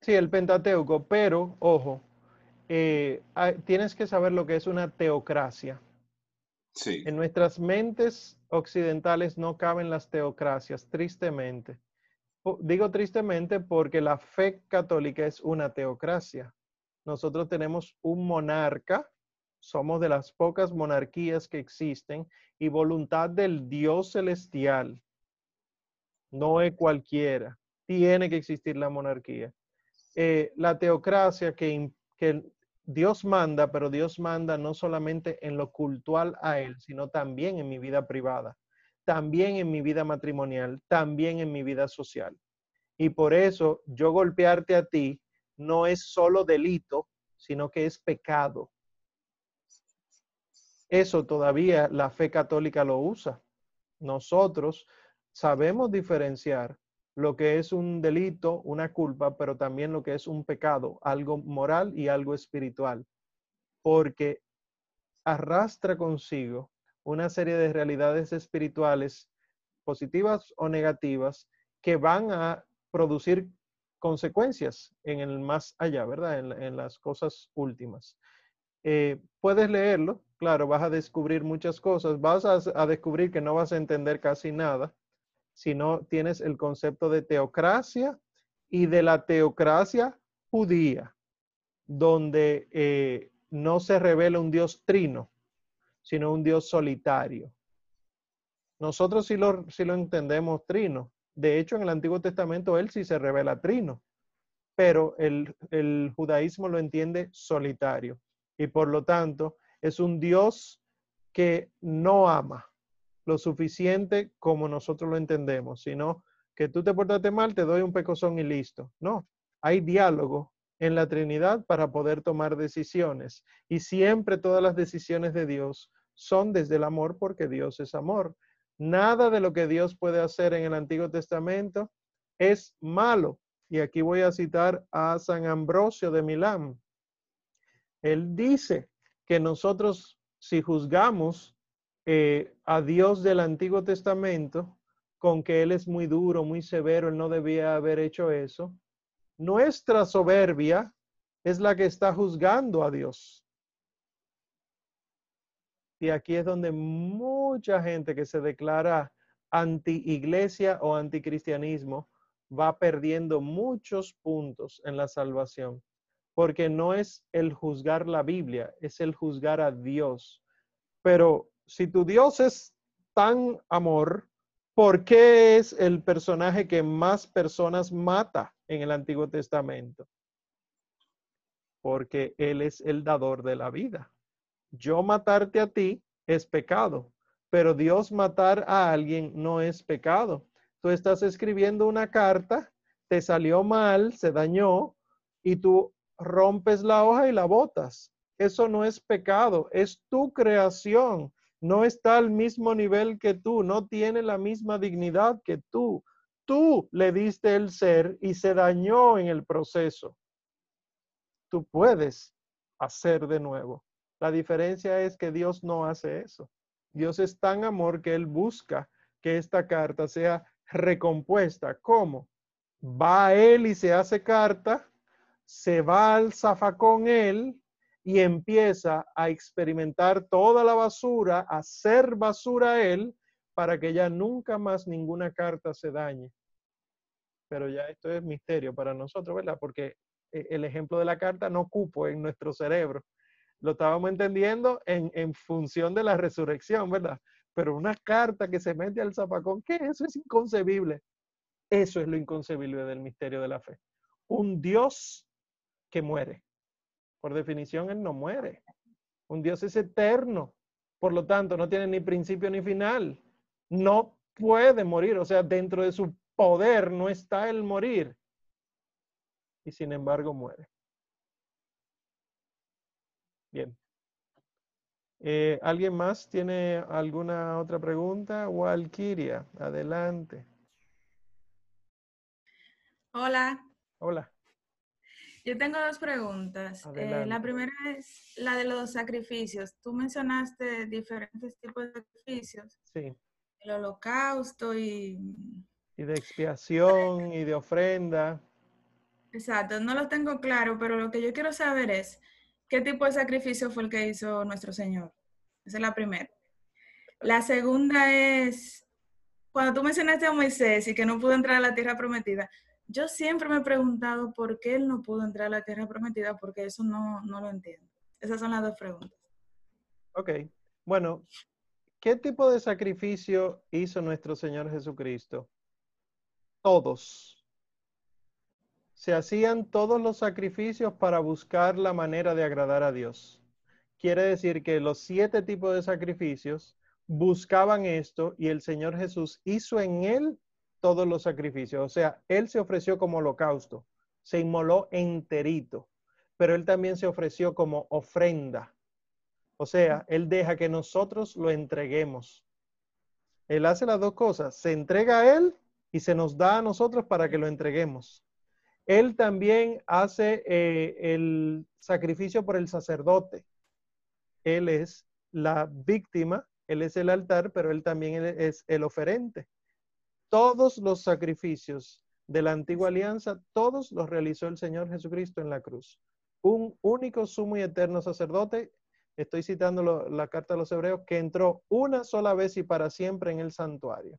sí, el Pentateuco, pero, ojo, tienes que saber lo que es una teocracia. En nuestras mentes occidentales no caben las teocracias, tristemente. Digo tristemente porque la fe católica es una teocracia. Nosotros tenemos un monarca, somos de las pocas monarquías que existen y voluntad del Dios celestial. No es cualquiera. Tiene que existir la monarquía. Eh, la teocracia que Dios manda, pero Dios manda no solamente en lo cultural a Él, sino también en mi vida privada, también en mi vida matrimonial, también en mi vida social. Y por eso yo golpearte a ti no es solo delito, sino que es pecado. Eso todavía la fe católica lo usa. Nosotros sabemos diferenciar lo que es un delito, una culpa, pero también lo que es un pecado, algo moral y algo espiritual, porque arrastra consigo una serie de realidades espirituales, positivas o negativas, que van a producir consecuencias en el más allá, ¿verdad? En, las cosas últimas. Eh, puedes leerlo, claro, vas a descubrir muchas cosas, vas a descubrir que no vas a entender casi nada, sino tienes el concepto de teocracia y de la teocracia judía, donde eh, no se revela un Dios trino, sino un Dios solitario. Nosotros sí lo, lo entendemos trino. De hecho, en el Antiguo Testamento él sí se revela trino, pero el, el judaísmo lo entiende solitario. Y por lo tanto, es un Dios que no ama, lo suficiente como nosotros lo entendemos, sino que tú te portaste mal, te doy un pecozón y listo. No, hay diálogo en la Trinidad para poder tomar decisiones. Y siempre todas las decisiones de Dios son desde el amor porque Dios es amor. Nada de lo que Dios puede hacer en el Antiguo Testamento es malo. Y aquí voy a citar a San Ambrosio de Milán. Él dice que nosotros, si juzgamos eh, a Dios del Antiguo Testamento con que Él es muy duro, muy severo, Él no debía haber hecho eso. Nuestra soberbia es la que está juzgando a Dios. Y aquí es donde mucha gente que se declara anti-iglesia o anticristianismo va perdiendo muchos puntos en la salvación, porque no es el juzgar la Biblia, es el juzgar a Dios. Pero si tu Dios es tan amor, ¿por qué es el personaje que más personas mata en el Antiguo Testamento? Porque Él es el dador de la vida. Yo matarte a ti es pecado, pero Dios matar a alguien no es pecado. Tú estás escribiendo una carta, te salió mal, se dañó, y tú rompes la hoja y la botas. Eso no es pecado, es tu creación no está al mismo nivel que tú, no tiene la misma dignidad que tú. Tú le diste el ser y se dañó en el proceso. Tú puedes hacer de nuevo. La diferencia es que Dios no hace eso. Dios es tan amor que Él busca que esta carta sea recompuesta. ¿Cómo? Va Él y se hace carta, se va al zafacón Él y empieza a experimentar toda la basura, a hacer basura él, para que ya nunca más ninguna carta se dañe. Pero ya esto es misterio para nosotros, ¿verdad? Porque eh, el ejemplo de la carta no cupo en nuestro cerebro. Lo estábamos entendiendo en, en función de la resurrección, ¿verdad? Pero una carta que se mete al zapacón, ¿qué? Eso es inconcebible. Eso es lo inconcebible del misterio de la fe. Un Dios que muere. Por definición, Él no muere. Un Dios es eterno. Por lo tanto, no tiene ni principio ni final. No puede morir. O sea, dentro de su poder no está el morir. Y sin embargo muere. Bien. Eh, ¿Alguien más tiene alguna otra pregunta? Walkiria, adelante. Hola. Hola. Yo tengo dos preguntas. Eh, la primera es la de los sacrificios. Tú mencionaste diferentes tipos de sacrificios. Sí. El holocausto y... Y de expiación y de ofrenda. Exacto, no lo tengo claro, pero lo que yo quiero saber es, ¿qué tipo de sacrificio fue el que hizo nuestro Señor? Esa es la primera. La segunda es, cuando tú mencionaste a Moisés y que no pudo entrar a la tierra prometida, yo siempre me he preguntado por qué él no pudo entrar a la tierra prometida, porque eso no, no lo entiendo. Esas son las dos preguntas. Ok, bueno, ¿qué tipo de sacrificio hizo nuestro Señor Jesucristo? Todos. Se hacían todos los sacrificios para buscar la manera de agradar a Dios. Quiere decir que los siete tipos de sacrificios buscaban esto y el Señor Jesús hizo en él todos los sacrificios. O sea, Él se ofreció como holocausto, se inmoló enterito, pero Él también se ofreció como ofrenda. O sea, Él deja que nosotros lo entreguemos. Él hace las dos cosas, se entrega a Él y se nos da a nosotros para que lo entreguemos. Él también hace eh, el sacrificio por el sacerdote. Él es la víctima, Él es el altar, pero Él también es el oferente todos los sacrificios de la antigua alianza, todos los realizó el Señor Jesucristo en la cruz. Un único sumo y eterno sacerdote, estoy citando la carta de los hebreos, que entró una sola vez y para siempre en el santuario.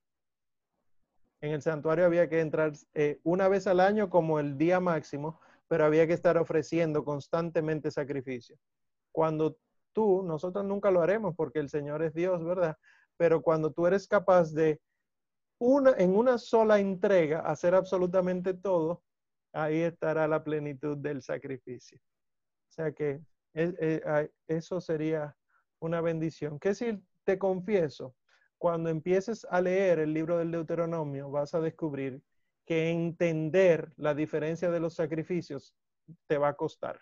En el santuario había que entrar eh, una vez al año como el día máximo, pero había que estar ofreciendo constantemente sacrificio. Cuando tú, nosotros nunca lo haremos porque el Señor es Dios, ¿verdad? Pero cuando tú eres capaz de en una sola entrega hacer absolutamente todo, ahí estará la plenitud del sacrificio. O sea que eso sería una bendición. Que si te confieso, cuando empieces a leer el libro del Deuteronomio, vas a descubrir que entender la diferencia de los sacrificios te va a costar.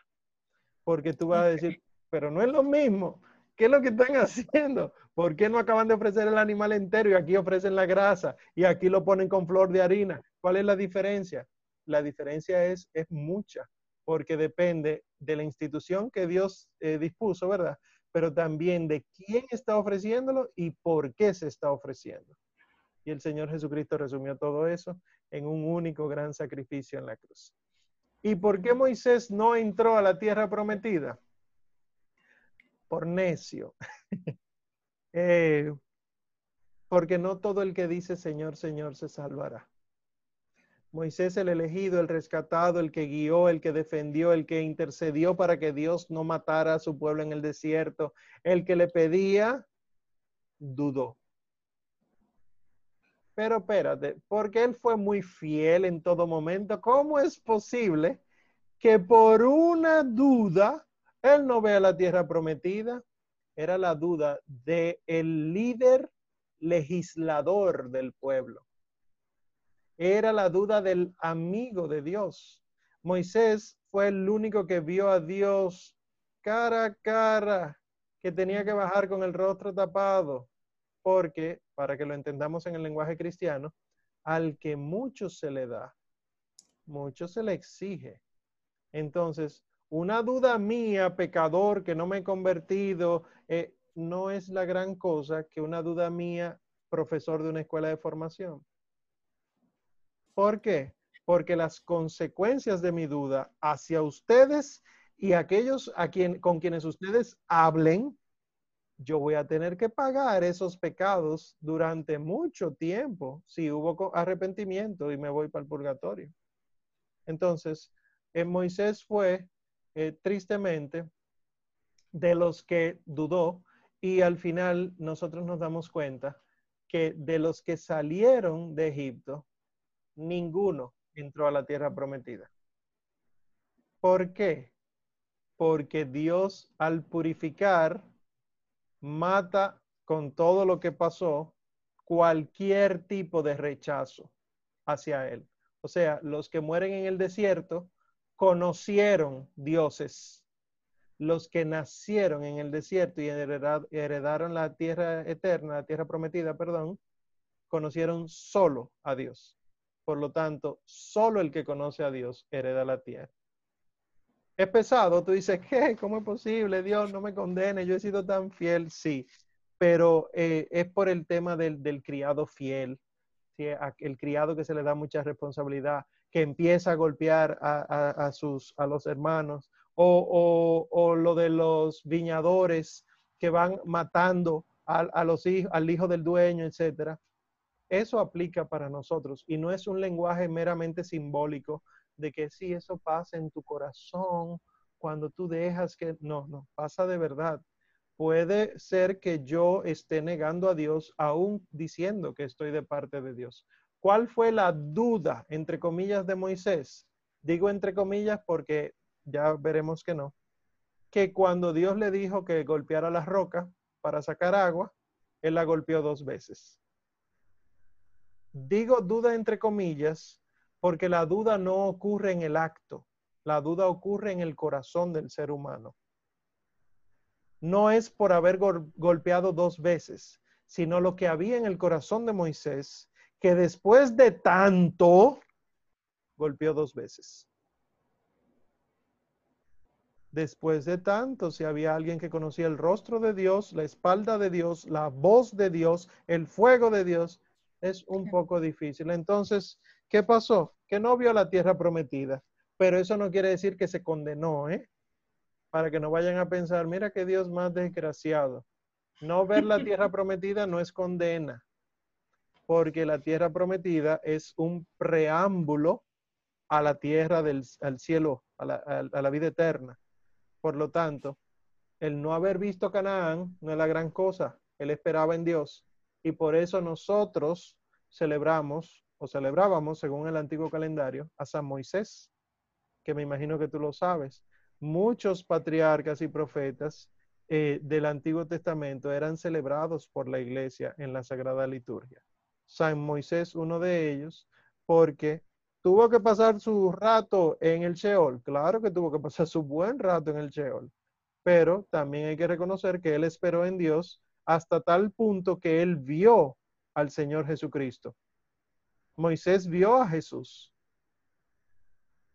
Porque tú vas a decir, pero no es lo mismo. ¿Qué es lo que están haciendo? ¿Por qué no acaban de ofrecer el animal entero y aquí ofrecen la grasa y aquí lo ponen con flor de harina? ¿Cuál es la diferencia? La diferencia es, es mucha, porque depende de la institución que Dios eh, dispuso, ¿verdad? Pero también de quién está ofreciéndolo y por qué se está ofreciendo. Y el Señor Jesucristo resumió todo eso en un único gran sacrificio en la cruz. ¿Y por qué Moisés no entró a la tierra prometida? Por necio. Eh, porque no todo el que dice Señor, Señor se salvará. Moisés el elegido, el rescatado, el que guió, el que defendió, el que intercedió para que Dios no matara a su pueblo en el desierto, el que le pedía, dudó. Pero espérate, porque él fue muy fiel en todo momento, ¿cómo es posible que por una duda él no ve a la tierra prometida. Era la duda del el líder legislador del pueblo. Era la duda del amigo de Dios. Moisés fue el único que vio a Dios cara a cara, que tenía que bajar con el rostro tapado, porque, para que lo entendamos en el lenguaje cristiano, al que mucho se le da, mucho se le exige. Entonces, una duda mía, pecador, que no me he convertido, eh, no es la gran cosa que una duda mía, profesor de una escuela de formación. ¿Por qué? Porque las consecuencias de mi duda hacia ustedes y aquellos a quien, con quienes ustedes hablen, yo voy a tener que pagar esos pecados durante mucho tiempo si hubo arrepentimiento y me voy para el purgatorio. Entonces, en Moisés fue eh, tristemente, de los que dudó y al final nosotros nos damos cuenta que de los que salieron de Egipto, ninguno entró a la tierra prometida. ¿Por qué? Porque Dios al purificar mata con todo lo que pasó cualquier tipo de rechazo hacia Él. O sea, los que mueren en el desierto conocieron dioses. Los que nacieron en el desierto y heredaron la tierra eterna, la tierra prometida, perdón, conocieron solo a Dios. Por lo tanto, solo el que conoce a Dios hereda la tierra. Es pesado, tú dices, ¿qué? ¿Cómo es posible? Dios no me condene, yo he sido tan fiel, sí, pero eh, es por el tema del, del criado fiel, ¿sí? el criado que se le da mucha responsabilidad que empieza a golpear a, sus, a los hermanos, o, lo de los viñadores que van matando a, los hijos, al hijo del dueño, etc. Eso aplica para nosotros y no es un lenguaje meramente simbólico de que si eso pasa en tu corazón cuando tú dejas que, no, no, pasa de verdad. Puede ser que yo esté negando a Dios aún diciendo que estoy de parte de Dios. ¿Cuál fue la duda, entre comillas, de Moisés? Digo entre comillas porque ya veremos que no. Que cuando Dios le dijo que golpeara la roca para sacar agua, él la golpeó dos veces. Digo duda entre comillas porque la duda no ocurre en el acto, la duda ocurre en el corazón del ser humano. No es por haber golpeado dos veces, sino lo que había en el corazón de Moisés, que después de tanto, golpeó dos veces. Después de tanto, si había alguien que conocía el rostro de Dios, la espalda de Dios, la voz de Dios, el fuego de Dios, es un poco difícil. Entonces, ¿qué pasó? Que no vio la tierra prometida pero eso no quiere decir que se condenó, ¿eh? Para que no vayan a pensar, mira que Dios más desgraciado. No ver la tierra prometida no es condena, porque la tierra prometida es un preámbulo a la tierra del al cielo, a la, vida eterna. Por lo tanto, el no haber visto Canaán no es la gran cosa. Él esperaba en Dios. Y por eso nosotros celebramos o celebrábamos, según el antiguo calendario, a San Moisés que me imagino que tú lo sabes, muchos patriarcas y profetas eh, del Antiguo Testamento eran celebrados por la iglesia en la Sagrada Liturgia. San Moisés, uno de ellos, porque tuvo que pasar su rato en el Sheol. Claro que tuvo que pasar su buen rato en el Sheol, pero también hay que reconocer que él esperó en Dios hasta tal punto que él vio al Señor Jesucristo. Moisés vio a Jesús.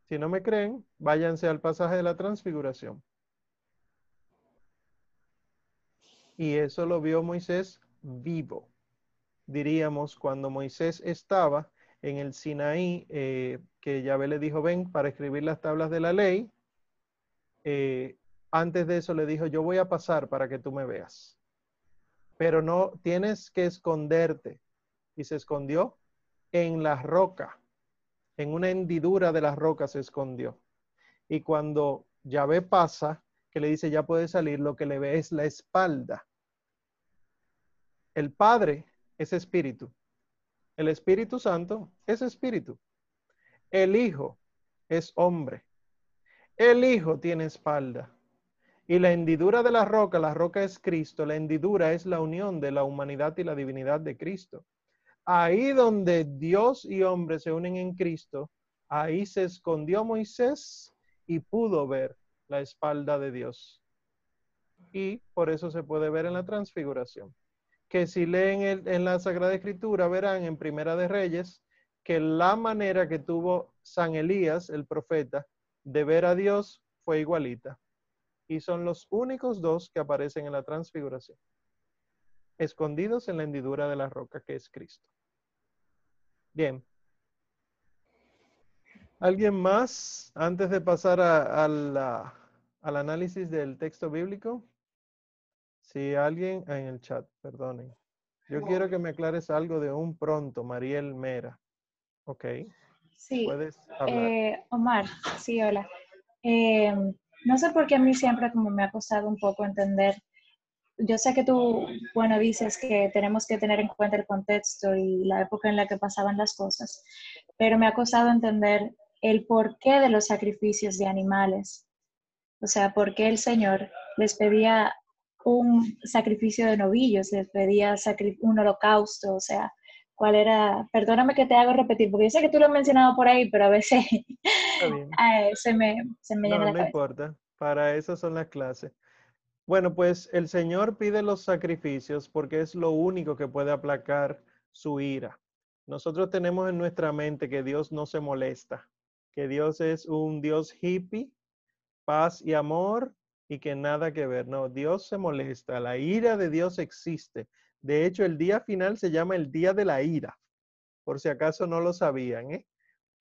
Si no me creen, váyanse al pasaje de la transfiguración. Y eso lo vio Moisés vivo. Diríamos, cuando Moisés estaba en el Sinaí, eh, que Yahvé le dijo, ven para escribir las tablas de la ley, eh, antes de eso le dijo, yo voy a pasar para que tú me veas. Pero no tienes que esconderte. Y se escondió en la roca en una hendidura de las rocas se escondió. Y cuando Yahvé pasa, que le dice ya puede salir, lo que le ve es la espalda. El Padre es espíritu. El Espíritu Santo es espíritu. El Hijo es hombre. El Hijo tiene espalda. Y la hendidura de la roca, la roca es Cristo, la hendidura es la unión de la humanidad y la divinidad de Cristo. Ahí donde Dios y hombre se unen en Cristo, ahí se escondió Moisés y pudo ver la espalda de Dios. Y por eso se puede ver en la transfiguración. Que si leen en la Sagrada Escritura, verán en Primera de Reyes que la manera que tuvo San Elías, el profeta, de ver a Dios fue igualita. Y son los únicos dos que aparecen en la transfiguración escondidos en la hendidura de la roca que es Cristo. Bien. ¿Alguien más antes de pasar al análisis del texto bíblico? Si alguien ah, en el chat, perdonen. Yo quiero que me aclares algo de un pronto, Mariel Mera. Ok. Sí. Puedes hablar. Eh, Omar, sí, hola. Eh, no sé por qué a mí siempre como me ha costado un poco entender yo sé que tú, bueno, dices que tenemos que tener en cuenta el contexto y la época en la que pasaban las cosas, pero me ha costado entender el porqué de los sacrificios de animales. O sea, por qué el Señor les pedía un sacrificio de novillos, les pedía un holocausto, o sea, cuál era, perdóname que te hago repetir, porque yo sé que tú lo has mencionado por ahí, pero a veces se me, se me llena la cabeza. No importa, para eso son las clases. Bueno, pues el Señor pide los sacrificios porque es lo único que puede aplacar su ira. Nosotros tenemos en nuestra mente que Dios no se molesta, que Dios es un Dios hippie, paz y amor y que nada que ver. No, Dios se molesta, la ira de Dios existe. De hecho, el día final se llama el día de la ira, por si acaso no lo sabían. ¿eh?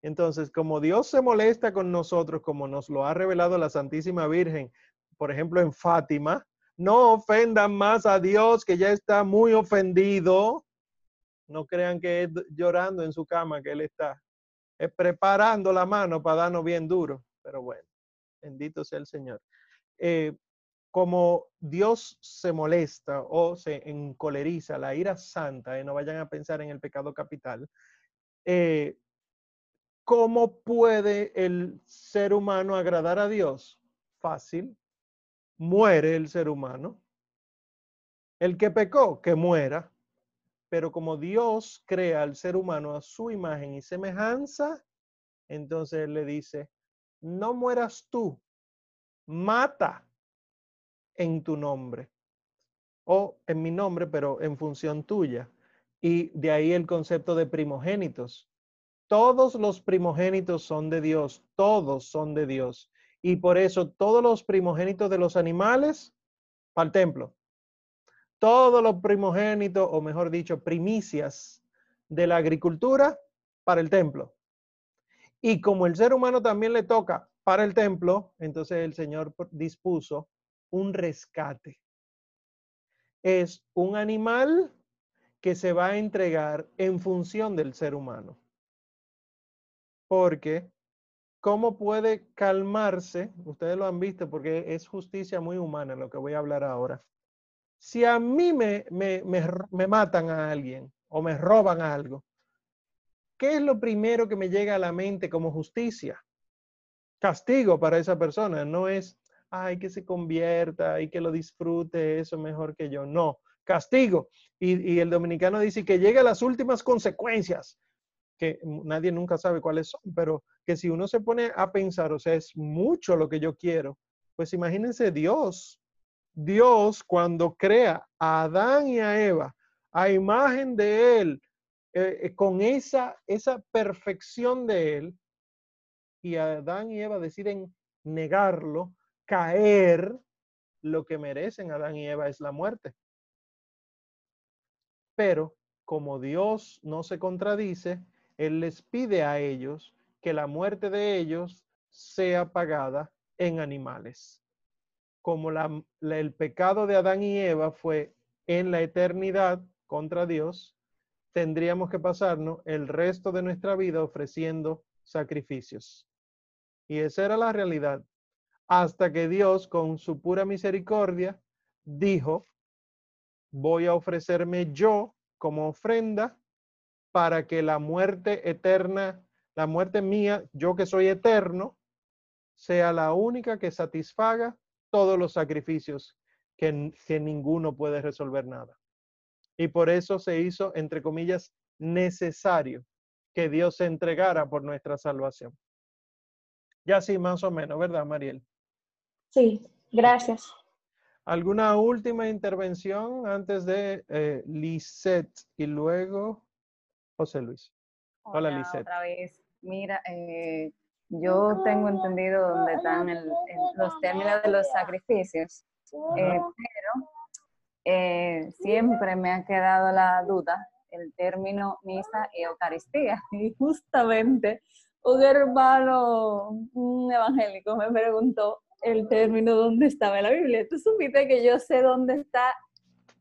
Entonces, como Dios se molesta con nosotros, como nos lo ha revelado la Santísima Virgen por ejemplo, en Fátima, no ofendan más a Dios que ya está muy ofendido. No crean que es llorando en su cama que Él está. Es preparando la mano para darnos bien duro. Pero bueno, bendito sea el Señor. Eh, como Dios se molesta o se encoleriza, la ira santa, y no vayan a pensar en el pecado capital, eh, ¿cómo puede el ser humano agradar a Dios? Fácil, muere el ser humano. El que pecó, que muera. Pero como Dios crea al ser humano a su imagen y semejanza, entonces Él le dice, no mueras tú, mata en tu nombre o en mi nombre, pero en función tuya. Y de ahí el concepto de primogénitos. Todos los primogénitos son de Dios, todos son de Dios. Y por eso todos los primogénitos de los animales para el templo. Todos los primogénitos, o mejor dicho, primicias de la agricultura para el templo. Y como el ser humano también le toca para el templo, entonces el Señor dispuso un rescate. Es un animal que se va a entregar en función del ser humano. Porque ¿Cómo puede calmarse? Ustedes lo han visto porque es justicia muy humana lo que voy a hablar ahora. Si a mí me, me, me, matan a alguien o me roban algo, ¿qué es lo primero que me llega a la mente como justicia? Castigo para esa persona, no es, ay, que se convierta y que lo disfrute, eso mejor que yo. No, castigo. Y, y el dominicano dice que llega a las últimas consecuencias que nadie nunca sabe cuáles son, pero que si uno se pone a pensar, o sea, es mucho lo que yo quiero, pues imagínense Dios, Dios cuando crea a Adán y a Eva a imagen de Él, eh, eh, con esa, esa perfección de Él, y Adán y Eva deciden negarlo, caer, lo que merecen Adán y Eva es la muerte. Pero como Dios no se contradice, él les pide a ellos que la muerte de ellos sea pagada en animales. Como el pecado de Adán y Eva fue en la eternidad contra Dios, tendríamos que pasarnos el resto de nuestra vida ofreciendo sacrificios. Y esa era la realidad. Hasta que Dios, con su pura misericordia, dijo, voy a ofrecerme yo como ofrenda para que la muerte eterna, la muerte mía, yo que soy eterno, sea la única que satisfaga todos los sacrificios que, que ninguno puede resolver nada. Y por eso se hizo, entre comillas, necesario que Dios se entregara por nuestra salvación. Ya sí, más o menos, ¿verdad, Mariel? Sí, gracias. ¿Alguna última intervención antes de eh, Lisette y luego José Luis. Hola, Hola Otra vez. Mira, eh, yo tengo entendido dónde están los términos de los sacrificios, eh, pero eh, siempre me ha quedado la duda el término misa y Eucaristía. Y justamente un hermano, un evangélico, me preguntó el término dónde estaba en la Biblia. Tú supiste que yo sé dónde está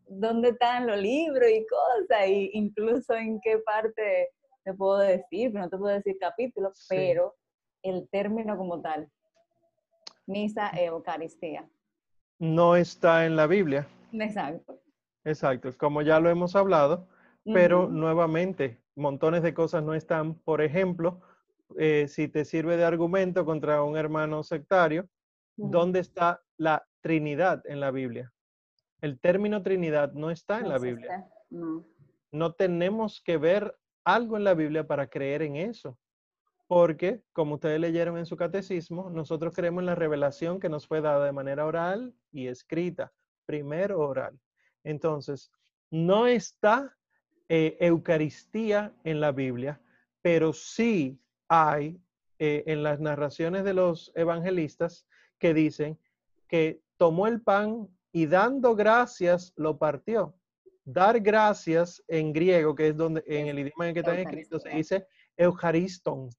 dónde están los libros y cosas, y incluso en qué parte te puedo decir, no te puedo decir capítulo, pero el término como tal, misa e Eucaristía. No está en la Biblia. Exacto. Exacto, como ya lo hemos hablado, pero nuevamente, montones de cosas no están. Por ejemplo, eh, si te sirve de argumento contra un hermano sectario, ¿dónde está la Trinidad en la Biblia? El término Trinidad no está en la Biblia. No. tenemos que ver algo en la Biblia para creer en eso. Porque, como ustedes leyeron en su catecismo, nosotros creemos en la revelación que nos fue dada de manera oral y escrita. Primero oral. Entonces, no está eh, Eucaristía en la Biblia, pero sí hay eh, en las narraciones de los evangelistas que dicen que tomó el pan y dando gracias lo partió. Dar gracias en griego, que es donde en el idioma en que está escrito, se dice Euchariston,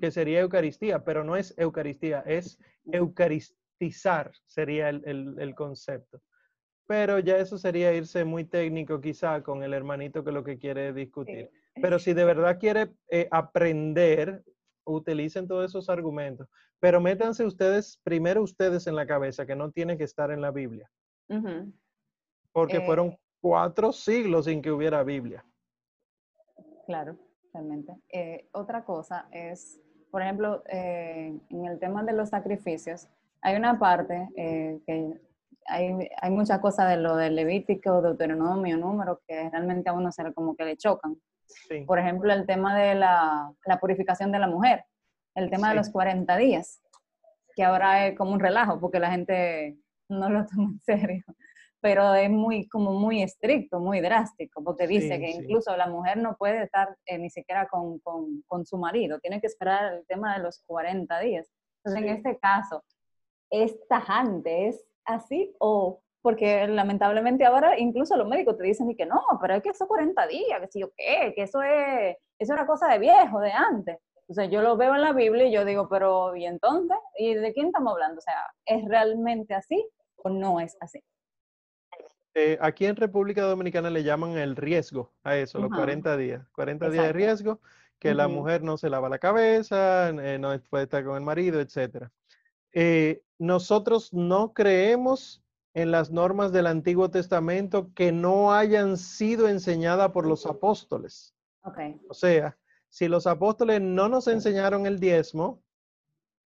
que sería Eucaristía, pero no es Eucaristía, es Eucaristía bautizar sería el, concepto. Pero ya eso sería irse muy técnico quizá con el hermanito que lo que quiere discutir. Pero si de verdad quiere eh, aprender, utilicen todos esos argumentos. Pero métanse ustedes, primero ustedes en la cabeza, que no tiene que estar en la Biblia. Porque eh, fueron cuatro siglos sin que hubiera Biblia. Claro, realmente. Eh, otra cosa es, por ejemplo, eh, en el tema de los sacrificios, hay una parte que hay, hay muchas cosas de lo del Levítico, Deuteronomio, número, que realmente a uno se como que le chocan. Por ejemplo, el tema de la, la, purificación de la mujer, el tema de los 40 días, que ahora es como un relajo porque la gente no lo toma en serio pero es muy, como muy estricto, muy drástico, porque dice que incluso la mujer no puede estar eh, ni siquiera con, con, con, su marido, tiene que esperar el tema de los 40 días. Entonces, en este caso, ¿es tajante? ¿Es así? O porque lamentablemente ahora incluso los médicos te dicen que no, pero es que esos 40 días, que si yo qué, que eso es, eso era cosa de viejo, de antes. Entonces yo lo veo en la Biblia y yo digo, pero ¿y entonces? ¿Y de quién estamos hablando? O sea, ¿es realmente así o no es así? Eh, aquí en República Dominicana le llaman el riesgo a eso, los 40 días. 40 días de riesgo, que la mujer no se lava la cabeza, eh, no puede estar con el marido, etc. Eh, nosotros no creemos en las normas del Antiguo Testamento que no hayan sido enseñadas por los apóstoles. O sea, si los apóstoles no nos enseñaron el diezmo,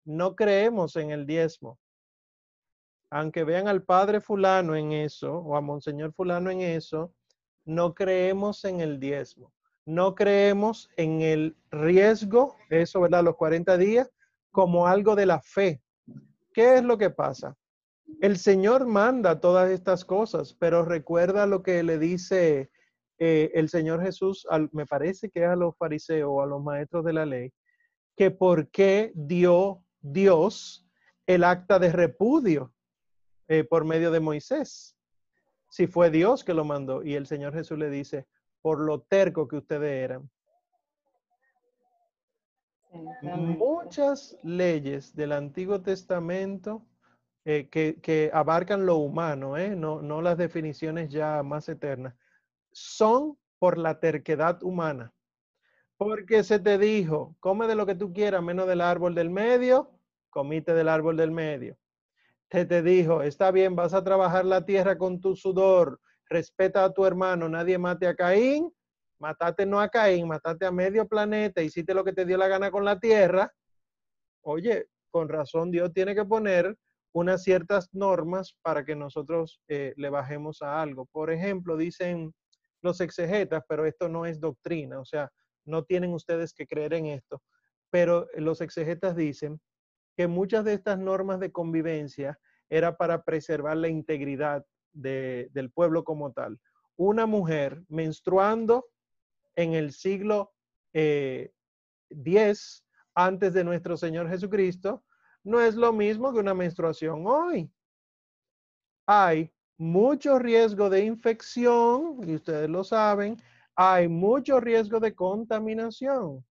no creemos en el diezmo aunque vean al padre fulano en eso o a monseñor fulano en eso, no creemos en el diezmo. No creemos en el riesgo, eso, ¿verdad? Los 40 días, como algo de la fe. ¿Qué es lo que pasa? El Señor manda todas estas cosas, pero recuerda lo que le dice eh, el Señor Jesús, al, me parece que a los fariseos o a los maestros de la ley, que por qué dio Dios el acta de repudio eh, por medio de Moisés. Si fue Dios que lo mandó. Y el Señor Jesús le dice, por lo terco que ustedes eran. Muchas leyes del Antiguo Testamento que, abarcan lo humano, eh, no, no las definiciones ya más eternas, son por la terquedad humana. Porque se te dijo, come de lo que tú quieras, menos del árbol del medio, comite del árbol del medio te, te dijo, está bien, vas a trabajar la tierra con tu sudor, respeta a tu hermano, nadie mate a Caín, matate no a Caín, matate a medio planeta, hiciste lo que te dio la gana con la tierra. Oye, con razón Dios tiene que poner unas ciertas normas para que nosotros eh, le bajemos a algo. Por ejemplo, dicen los exegetas, pero esto no es doctrina, o sea, no tienen ustedes que creer en esto, pero los exegetas dicen que muchas de estas normas de convivencia era para preservar la integridad del pueblo como tal. Una mujer menstruando en el siglo X eh, antes de nuestro Señor Jesucristo no es lo mismo que una menstruación hoy. Hay mucho riesgo de infección, y ustedes lo saben, hay mucho riesgo de contaminación.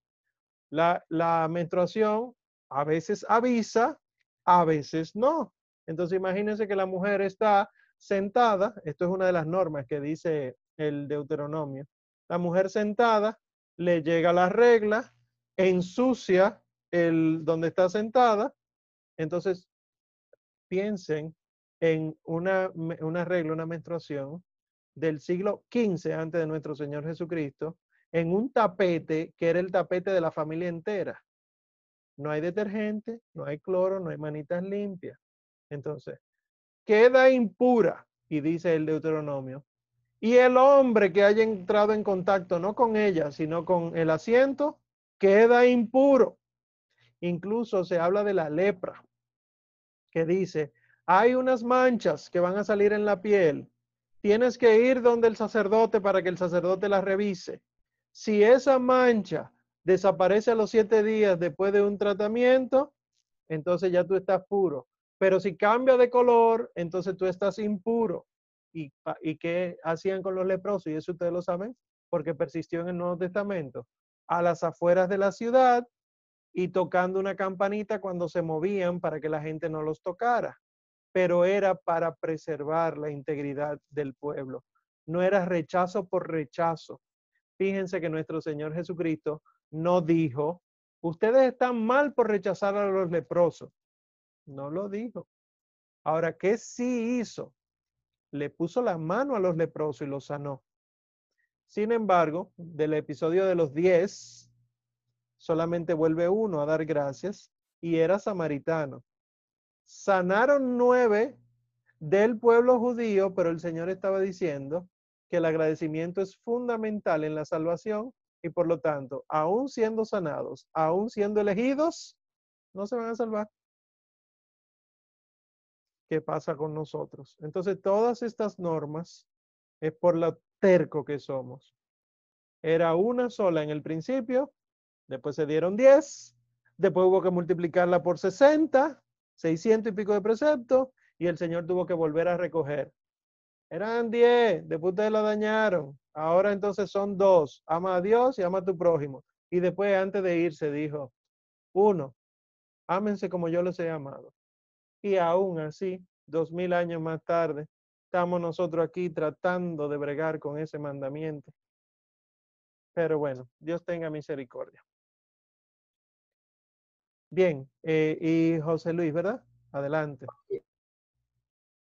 La, la menstruación a veces avisa, a veces no. Entonces imagínense que la mujer está sentada, esto es una de las normas que dice el Deuteronomio, la mujer sentada le llega la regla, ensucia el donde está sentada, entonces piensen en una, una regla, una menstruación del siglo XV antes de nuestro Señor Jesucristo, en un tapete que era el tapete de la familia entera no hay detergente, no hay cloro, no hay manitas limpias. Entonces, queda impura, y dice el Deuteronomio, y el hombre que haya entrado en contacto no con ella, sino con el asiento, queda impuro. Incluso se habla de la lepra, que dice, hay unas manchas que van a salir en la piel. Tienes que ir donde el sacerdote para que el sacerdote la revise. Si esa mancha desaparece a los siete días después de un tratamiento, entonces ya tú estás puro. Pero si cambia de color, entonces tú estás impuro. ¿Y, ¿Y qué hacían con los leprosos? Y eso ustedes lo saben, porque persistió en el Nuevo Testamento. A las afueras de la ciudad y tocando una campanita cuando se movían para que la gente no los tocara. pero era para preservar la integridad del pueblo. No era rechazo por rechazo. Fíjense que nuestro Señor Jesucristo no dijo, ustedes están mal por rechazar a los leprosos. No lo dijo. Ahora, ¿qué sí hizo? Le puso la mano a los leprosos y los sanó. Sin embargo, del episodio de los diez, solamente vuelve uno a dar gracias y era samaritano. Sanaron nueve del pueblo judío, pero el Señor estaba diciendo que el agradecimiento es fundamental en la salvación y por lo tanto, aún siendo sanados, aún siendo elegidos, no se van a salvar. ¿Qué pasa con nosotros? Entonces, todas estas normas es por lo terco que somos. Era una sola en el principio, después se dieron 10, después hubo que multiplicarla por 60, 600 y pico de preceptos, y el Señor tuvo que volver a recoger. Eran 10, después ustedes la dañaron. Ahora entonces son dos. Ama a Dios y ama a tu prójimo. Y después, antes de irse, dijo, uno, ámense como yo los he amado. Y aún así, dos mil años más tarde, estamos nosotros aquí tratando de bregar con ese mandamiento. Pero bueno, Dios tenga misericordia. Bien, eh, y José Luis, ¿verdad? Adelante.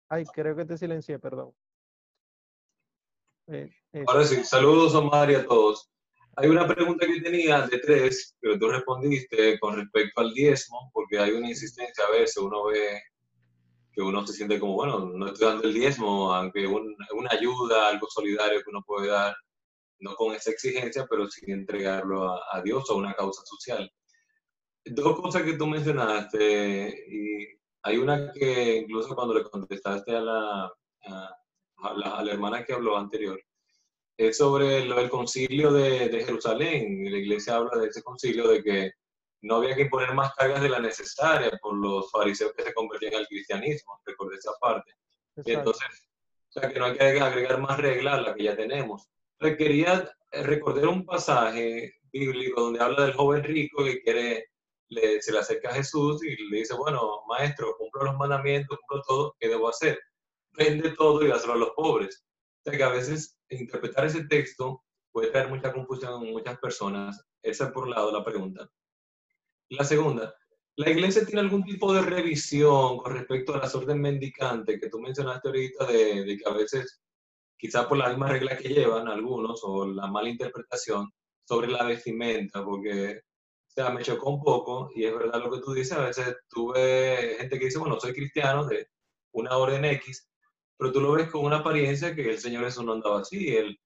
Ay, creo que te silencié, perdón. Eh, Ahora sí, saludos Omar y a todos. Hay una pregunta que tenía de tres, pero tú respondiste con respecto al diezmo, porque hay una insistencia a veces, uno ve que uno se siente como, bueno, no estoy dando el diezmo, aunque una ayuda, algo solidario que uno puede dar, no con esa exigencia, pero sin entregarlo a, a Dios o a una causa social. Dos cosas que tú mencionaste, y hay una que incluso cuando le contestaste a la, a, la, hermana que habló anterior, es sobre lo del concilio de, de Jerusalén. La iglesia habla de ese concilio de que no había que imponer más cargas de la necesaria por los fariseos que se convertían al cristianismo, recordé esa parte. Y entonces, o sea, que no hay que agregar más reglas a la que ya tenemos. Entonces, quería recordar un pasaje bíblico donde habla del joven rico que quiere se le acerca a Jesús y le dice, bueno, maestro, cumplo los mandamientos, cumplo todo, ¿qué debo hacer? Vende todo y dáselo a los pobres. O sea que a veces interpretar ese texto puede traer mucha confusión en muchas personas. Esa es por un lado la pregunta. La segunda, ¿la iglesia tiene algún tipo de revisión con respecto a las órdenes mendicantes que tú mencionaste ahorita de, de que a veces, quizás por la misma regla que llevan algunos o la mala interpretación sobre la vestimenta? Porque o sea, me chocó un poco y es verdad lo que tú dices. A veces tuve gente que dice, bueno, soy cristiano de una orden X, pero tú lo ves con una apariencia que el Señor eso no andaba así. Él,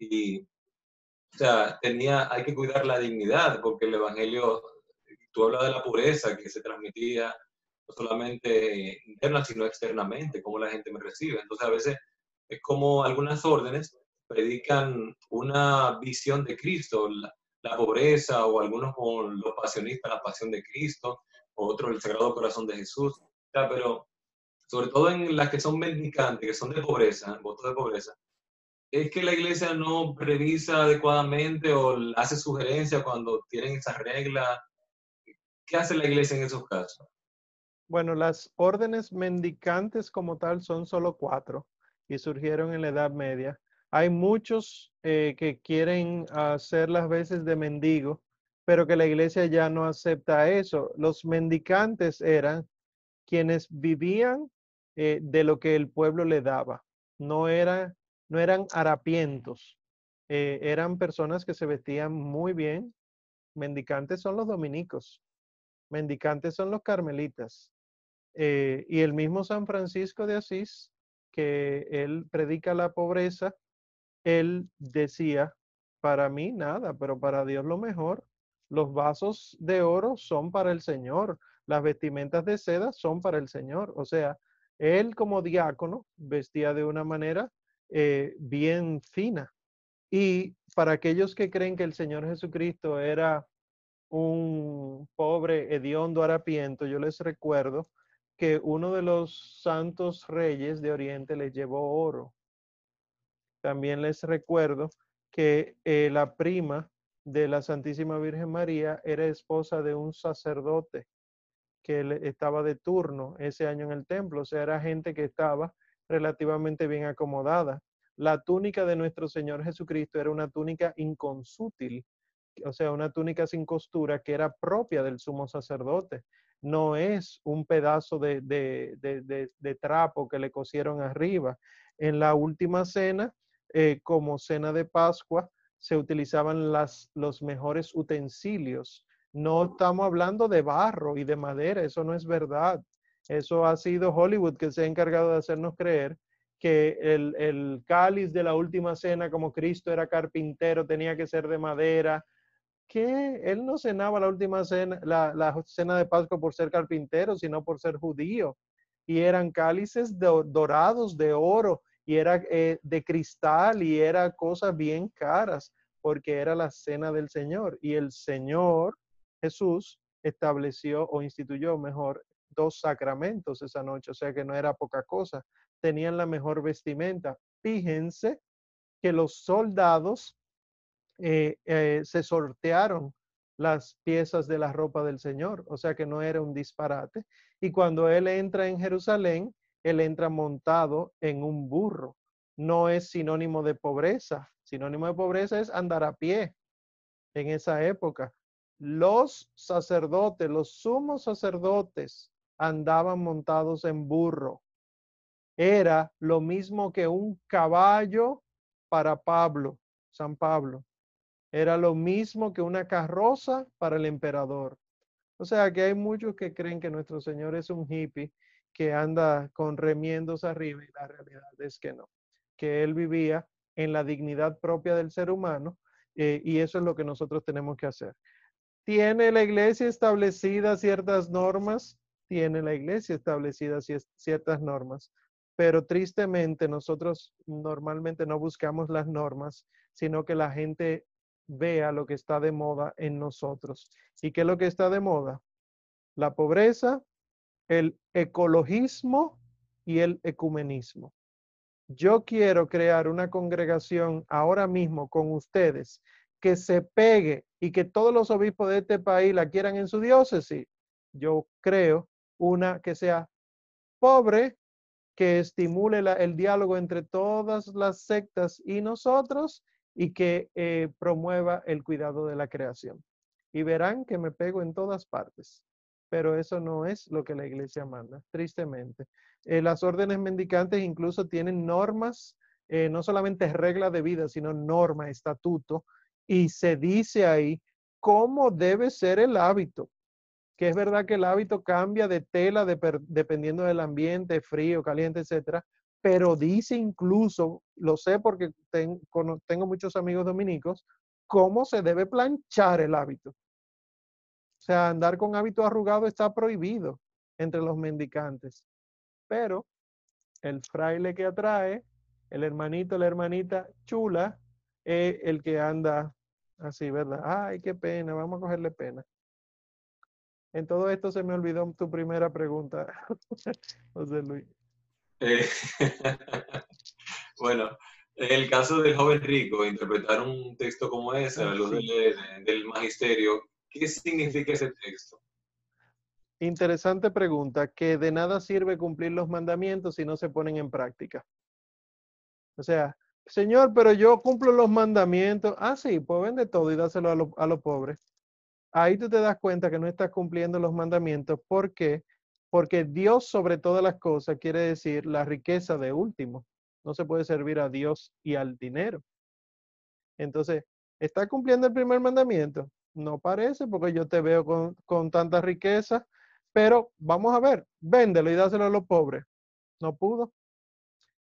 y, o sea, tenía, hay que cuidar la dignidad porque el Evangelio, tú hablas de la pureza que se transmitía no solamente interna, sino externamente, cómo la gente me recibe. Entonces, a veces es como algunas órdenes predican una visión de Cristo, la pobreza, o algunos con los pasionistas, la pasión de Cristo, o otros el Sagrado Corazón de Jesús. pero sobre todo en las que son mendicantes, que son de pobreza, votos de pobreza, es que la iglesia no revisa adecuadamente o hace sugerencias cuando tienen esas reglas. ¿Qué hace la iglesia en esos casos? Bueno, las órdenes mendicantes como tal son solo cuatro y surgieron en la Edad Media. Hay muchos eh, que quieren hacer las veces de mendigo, pero que la iglesia ya no acepta eso. Los mendicantes eran quienes vivían eh, de lo que el pueblo le daba. No, era, no eran harapientos, eh, eran personas que se vestían muy bien. Mendicantes son los dominicos, mendicantes son los carmelitas. y el mismo San Francisco de Asís, que él predica la pobreza, él decía, para mí nada, pero para Dios lo mejor. Los vasos de oro son para el Señor, las vestimentas de seda son para el Señor. O sea, él como diácono vestía de una manera eh, bien fina. Y para aquellos que creen que el Señor Jesucristo era un pobre hediondo harapiento, yo les recuerdo que uno de los santos reyes de Oriente le llevó oro también les recuerdo que eh, la prima de la Santísima Virgen María era esposa de un sacerdote que estaba de turno ese año en el templo, o sea, era gente que estaba relativamente bien acomodada. La túnica de nuestro Señor Jesucristo era una túnica inconsútil, o sea, una túnica sin costura que era propia del sumo sacerdote. No es un pedazo de, de, trapo que le cosieron arriba. En la última cena, eh, como cena de Pascua, se utilizaban las, los mejores utensilios. No estamos hablando de barro y de madera, eso no es verdad. Eso ha sido Hollywood que se ha encargado de hacernos creer que el, el cáliz de la última cena, como Cristo era carpintero, tenía que ser de madera, que él no cenaba la última cena, la, la, cena de Pascua por ser carpintero, sino por ser judío. Y eran cálices dorados de oro y era eh, de cristal y era cosas bien caras porque era la cena del Señor. Y el Señor Jesús estableció o instituyó mejor dos sacramentos esa noche, o sea que no era poca cosa. Tenían la mejor vestimenta. Fíjense que los soldados eh, eh, se sortearon las piezas de la ropa del Señor, o sea que no era un disparate. Y cuando él entra en Jerusalén, él entra montado en un burro. No es sinónimo de pobreza. Sinónimo de pobreza es andar a pie en esa época. Los sacerdotes, los sumos sacerdotes andaban montados en burro. Era lo mismo que un caballo para Pablo, San Pablo. Era lo mismo que una carroza para el emperador. O sea que hay muchos que creen que nuestro Señor es un hippie que anda con remiendos arriba y la realidad es que no, que Él vivía en la dignidad propia del ser humano eh, y eso es lo que nosotros tenemos que hacer. ¿Tiene la iglesia establecida ciertas normas? Tiene la iglesia establecida ciertas normas, pero tristemente nosotros normalmente no buscamos las normas, sino que la gente vea lo que está de moda en nosotros. ¿Y qué es lo que está de moda? La pobreza, el ecologismo y el ecumenismo. Yo quiero crear una congregación ahora mismo con ustedes que se pegue y que todos los obispos de este país la quieran en su diócesis. Yo creo una que sea pobre, que estimule el diálogo entre todas las sectas y nosotros y que eh, promueva el cuidado de la creación. Y verán que me pego en todas partes, pero eso no es lo que la iglesia manda, tristemente. Eh, las órdenes mendicantes incluso tienen normas, eh, no solamente reglas de vida, sino norma, estatuto, y se dice ahí cómo debe ser el hábito, que es verdad que el hábito cambia de tela dependiendo del ambiente, frío, caliente, etcétera, pero dice incluso, lo sé porque tengo muchos amigos dominicos, cómo se debe planchar el hábito. O sea, andar con hábito arrugado está prohibido entre los mendicantes. Pero el fraile que atrae, el hermanito, la hermanita chula, es el que anda así, ¿verdad? Ay, qué pena, vamos a cogerle pena. En todo esto se me olvidó tu primera pregunta, José Luis. Eh, bueno, en el caso del joven rico, interpretar un texto como ese, a la luz del, magisterio, ¿qué significa ese texto? Interesante pregunta, que de nada sirve cumplir los mandamientos si no se ponen en práctica. O sea, Señor, pero yo cumplo los mandamientos. Ah, sí, pues vende todo y dáselo a, los pobres. Ahí tú te das cuenta que no estás cumpliendo los mandamientos. ¿Por qué? Porque Dios sobre todas las cosas quiere decir la riqueza de último. No se puede servir a Dios y al dinero. Entonces, ¿está cumpliendo el primer mandamiento? No parece porque yo te veo con, con tanta riqueza, pero vamos a ver, véndelo y dáselo a los pobres. No pudo.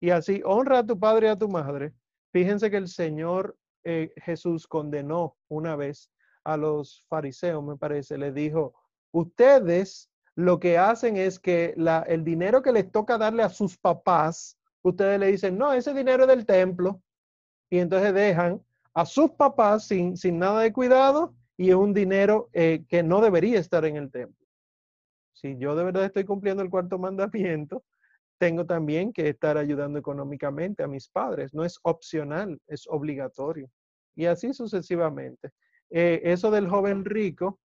Y así, honra a tu padre y a tu madre. Fíjense que el Señor eh, Jesús condenó una vez a los fariseos, me parece, le dijo, ustedes lo que hacen es que la, el dinero que les toca darle a sus papás, ustedes le dicen, no, ese dinero es del templo. Y entonces dejan a sus papás sin, sin nada de cuidado y es un dinero eh, que no debería estar en el templo. Si yo de verdad estoy cumpliendo el cuarto mandamiento, tengo también que estar ayudando económicamente a mis padres. No es opcional, es obligatorio. Y así sucesivamente. Eh, eso del joven rico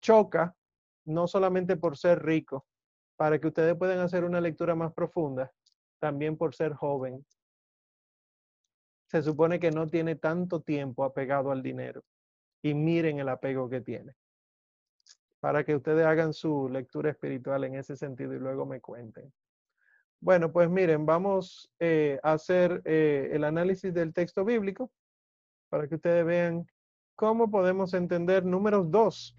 choca no solamente por ser rico, para que ustedes puedan hacer una lectura más profunda, también por ser joven. Se supone que no tiene tanto tiempo apegado al dinero. Y miren el apego que tiene. Para que ustedes hagan su lectura espiritual en ese sentido y luego me cuenten. Bueno, pues miren, vamos eh, a hacer eh, el análisis del texto bíblico para que ustedes vean cómo podemos entender números 2,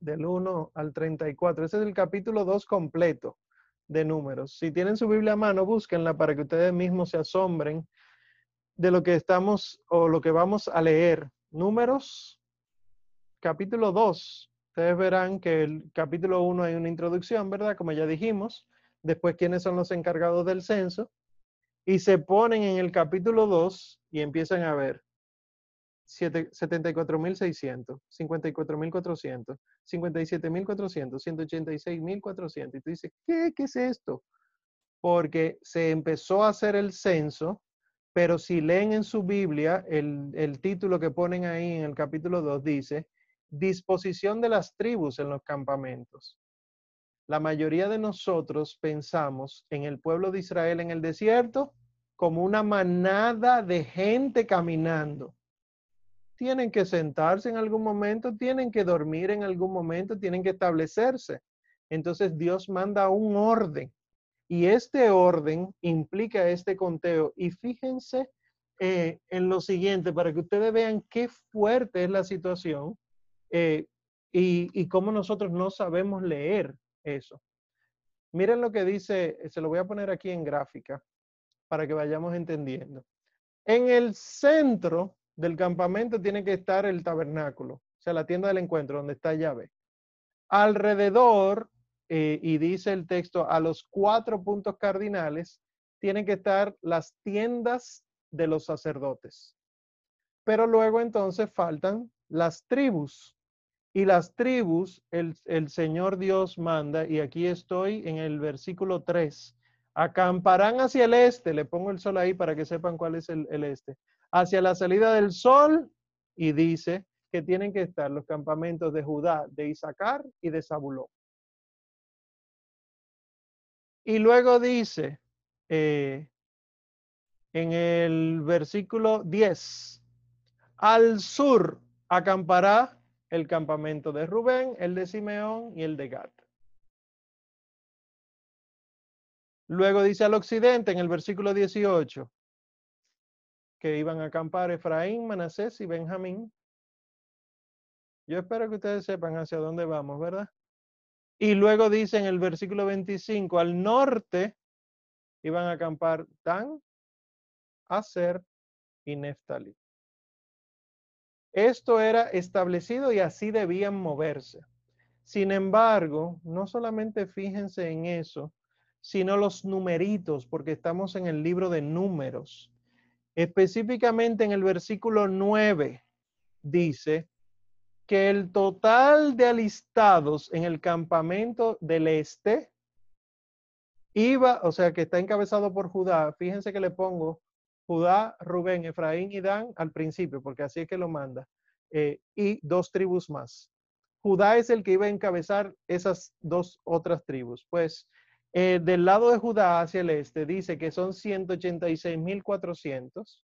del 1 al 34. Ese es el capítulo 2 completo de números. Si tienen su Biblia a mano, búsquenla para que ustedes mismos se asombren de lo que estamos o lo que vamos a leer. Números, capítulo 2. Ustedes verán que el capítulo 1 hay una introducción, ¿verdad? Como ya dijimos. Después, quiénes son los encargados del censo. Y se ponen en el capítulo 2 y empiezan a ver 74.600, 54.400, 57.400, 186.400. Y tú dices, ¿qué? ¿Qué es esto? Porque se empezó a hacer el censo, pero si leen en su Biblia, el, el título que ponen ahí en el capítulo 2 dice, disposición de las tribus en los campamentos. La mayoría de nosotros pensamos en el pueblo de Israel en el desierto como una manada de gente caminando tienen que sentarse en algún momento, tienen que dormir en algún momento, tienen que establecerse. Entonces Dios manda un orden y este orden implica este conteo. Y fíjense eh, en lo siguiente, para que ustedes vean qué fuerte es la situación eh, y, y cómo nosotros no sabemos leer eso. Miren lo que dice, se lo voy a poner aquí en gráfica para que vayamos entendiendo. En el centro del campamento tiene que estar el tabernáculo, o sea, la tienda del encuentro, donde está llave. Alrededor, eh, y dice el texto, a los cuatro puntos cardinales, tienen que estar las tiendas de los sacerdotes. Pero luego entonces faltan las tribus. Y las tribus, el, Señor Dios manda, y aquí estoy en el versículo 3, acamparán hacia el este, le pongo el sol ahí para que sepan cuál es el, el este, hacia la salida del sol y dice que tienen que estar los campamentos de Judá, de Isaacar y de Zabulón. Y luego dice eh, en el versículo 10, al sur acampará el campamento de Rubén, el de Simeón y el de Gad. Luego dice al occidente en el versículo 18, que iban a acampar Efraín, Manasés y Benjamín. Yo espero que ustedes sepan hacia dónde vamos, ¿verdad? Y luego dice en el versículo 25, al norte iban a acampar Dan, Aser y Neftalí. Esto era establecido y así debían moverse. Sin embargo, no solamente fíjense en eso, sino los numeritos, porque estamos en el libro de números. Específicamente en el versículo 9 dice que el total de alistados en el campamento del este iba, o sea, que está encabezado por Judá. Fíjense que le pongo Judá, Rubén, Efraín y Dan al principio, porque así es que lo manda. Eh, y dos tribus más. Judá es el que iba a encabezar esas dos otras tribus. Pues eh, del lado de Judá hacia el este dice que son 186.400,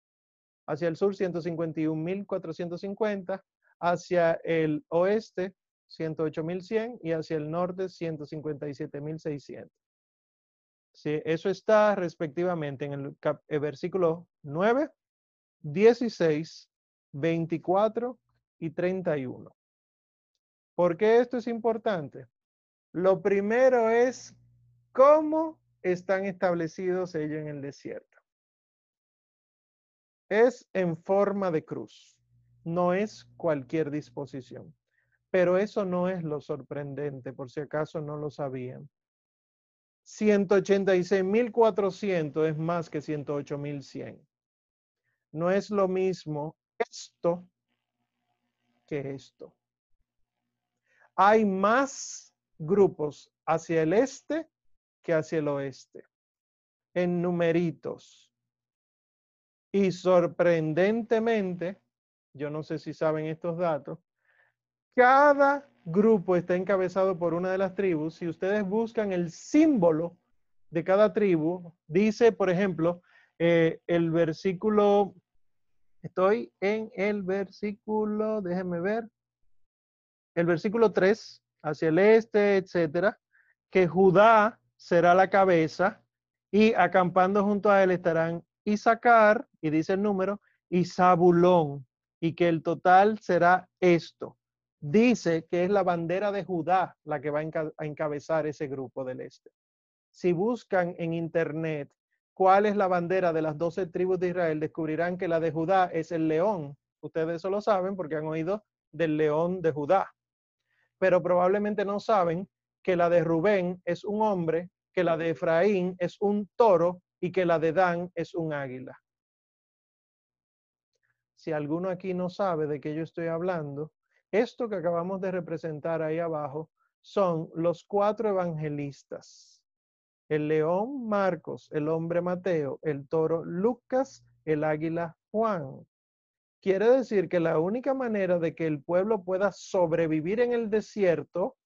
hacia el sur 151.450, hacia el oeste 108.100 y hacia el norte 157.600. Sí, eso está respectivamente en el, el versículo 9, 16, 24 y 31. ¿Por qué esto es importante? Lo primero es ¿Cómo están establecidos ellos en el desierto? Es en forma de cruz, no es cualquier disposición. Pero eso no es lo sorprendente, por si acaso no lo sabían. 186.400 es más que 108.100. No es lo mismo esto que esto. Hay más grupos hacia el este que hacia el oeste, en numeritos. Y sorprendentemente, yo no sé si saben estos datos, cada grupo está encabezado por una de las tribus. Si ustedes buscan el símbolo de cada tribu, dice, por ejemplo, eh, el versículo, estoy en el versículo, déjenme ver, el versículo 3, hacia el este, etcétera, que Judá será la cabeza y acampando junto a él estarán Isaacar, y dice el número, y Zabulón, y que el total será esto. Dice que es la bandera de Judá la que va a encabezar ese grupo del este. Si buscan en internet cuál es la bandera de las doce tribus de Israel, descubrirán que la de Judá es el león. Ustedes eso lo saben porque han oído del león de Judá. Pero probablemente no saben que la de Rubén es un hombre, que la de Efraín es un toro y que la de Dan es un águila. Si alguno aquí no sabe de qué yo estoy hablando, esto que acabamos de representar ahí abajo son los cuatro evangelistas. El león Marcos, el hombre Mateo, el toro Lucas, el águila Juan. Quiere decir que la única manera de que el pueblo pueda sobrevivir en el desierto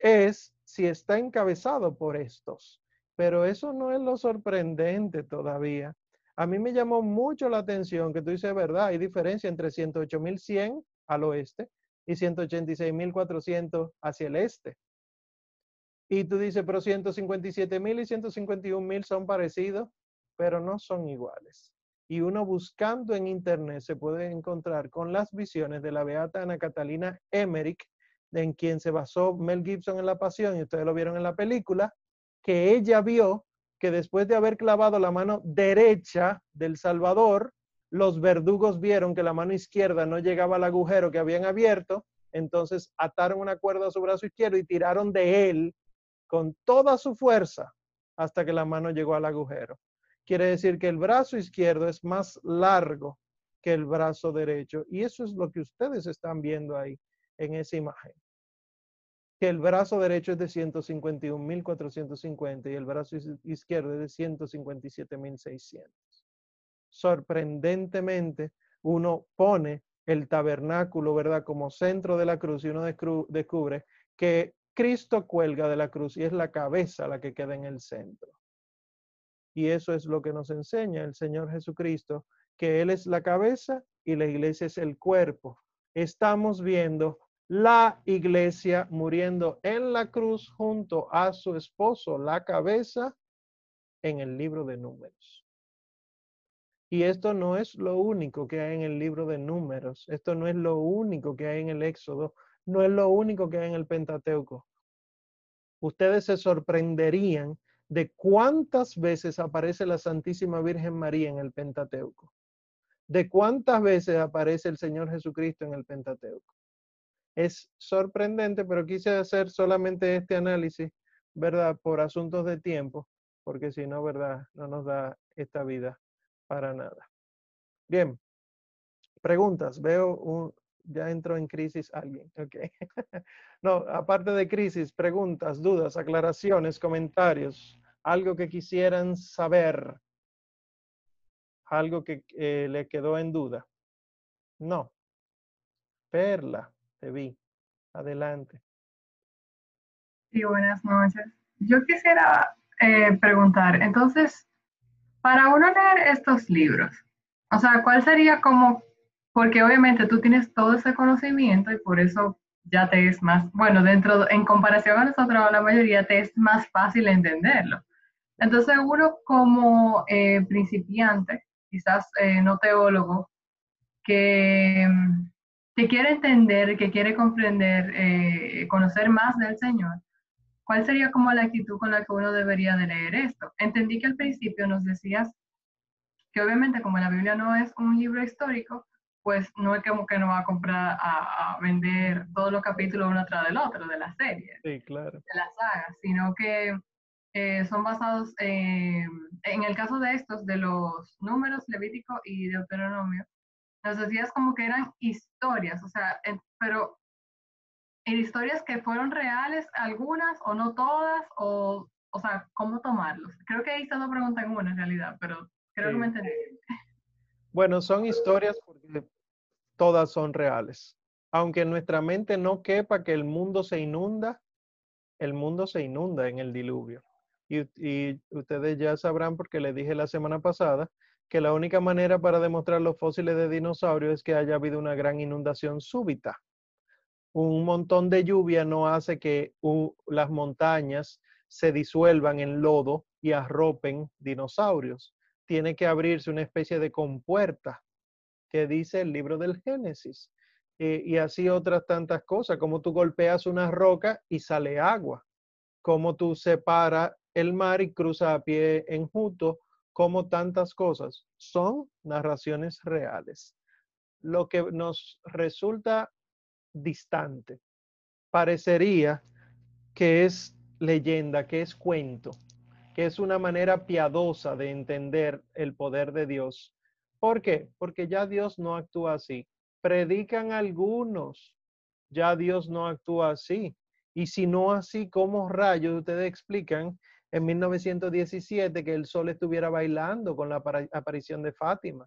es si está encabezado por estos. Pero eso no es lo sorprendente todavía. A mí me llamó mucho la atención que tú dices, verdad, hay diferencia entre 108.100 al oeste y 186.400 hacia el este. Y tú dices, pero 157.000 y 151.000 son parecidos, pero no son iguales. Y uno buscando en internet se puede encontrar con las visiones de la beata Ana Catalina Emmerich, en quien se basó Mel Gibson en La Pasión, y ustedes lo vieron en la película, que ella vio que después de haber clavado la mano derecha del Salvador, los verdugos vieron que la mano izquierda no llegaba al agujero que habían abierto, entonces ataron una cuerda a su brazo izquierdo y tiraron de él con toda su fuerza hasta que la mano llegó al agujero. Quiere decir que el brazo izquierdo es más largo que el brazo derecho y eso es lo que ustedes están viendo ahí en esa imagen que el brazo derecho es de 151.450 y el brazo izquierdo es de 157.600. Sorprendentemente, uno pone el tabernáculo, ¿verdad?, como centro de la cruz y uno descubre que Cristo cuelga de la cruz y es la cabeza la que queda en el centro. Y eso es lo que nos enseña el Señor Jesucristo, que Él es la cabeza y la iglesia es el cuerpo. Estamos viendo la iglesia muriendo en la cruz junto a su esposo, la cabeza, en el libro de números. Y esto no es lo único que hay en el libro de números, esto no es lo único que hay en el Éxodo, no es lo único que hay en el Pentateuco. Ustedes se sorprenderían de cuántas veces aparece la Santísima Virgen María en el Pentateuco, de cuántas veces aparece el Señor Jesucristo en el Pentateuco es sorprendente, pero quise hacer solamente este análisis, ¿verdad? Por asuntos de tiempo, porque si no, ¿verdad? No nos da esta vida para nada. Bien, preguntas. Veo un, ya entró en crisis alguien. Ok. no, aparte de crisis, preguntas, dudas, aclaraciones, comentarios, algo que quisieran saber, algo que eh, le quedó en duda. No. Perla te vi. Adelante. Sí, buenas noches. Yo quisiera eh, preguntar, entonces, para uno leer estos libros, o sea, ¿cuál sería como, porque obviamente tú tienes todo ese conocimiento y por eso ya te es más, bueno, dentro, en comparación a nosotros, la mayoría te es más fácil entenderlo. Entonces, uno como eh, principiante, quizás eh, no teólogo, que que quiere entender, que quiere comprender, eh, conocer más del Señor, ¿cuál sería como la actitud con la que uno debería de leer esto? Entendí que al principio nos decías que obviamente como la Biblia no es un libro histórico, pues no es como que no va a comprar, a, vender todos los capítulos uno tras del otro de la serie, sí, claro. de la saga, sino que eh, son basados en el caso de estos, de los números Levítico y Deuteronomio, nos decías como que eran historias, o sea, pero en historias que fueron reales, algunas o no todas, o, o sea, ¿cómo tomarlos? Creo que ahí está la pregunta en una en realidad, pero creo que me entendí. Bueno, son historias porque todas son reales. aunque en nuestra mente no quepa que el mundo se inunda, el mundo se inunda en el diluvio. Y, ustedes ya sabrán, porque les dije la semana pasada, que la única manera para demostrar los fósiles de dinosaurios es que haya habido una gran inundación súbita. Un montón de lluvia no hace que las montañas se disuelvan en lodo y arropen dinosaurios. Tiene que abrirse una especie de compuerta que dice el libro del Génesis. Eh, y así otras tantas cosas, como tú golpeas una roca y sale agua, como tú separas el mar y cruza a pie enjuto, como tantas cosas. Son narraciones reales. Lo que nos resulta distante parecería que es leyenda, que es cuento, que es una manera piadosa de entender el poder de Dios. ¿Por qué? Porque ya Dios no actúa así. Predican algunos, ya Dios no actúa así. Y si no así, ¿cómo rayos ustedes explican en 1917 que el sol estuviera bailando con la aparición de Fátima.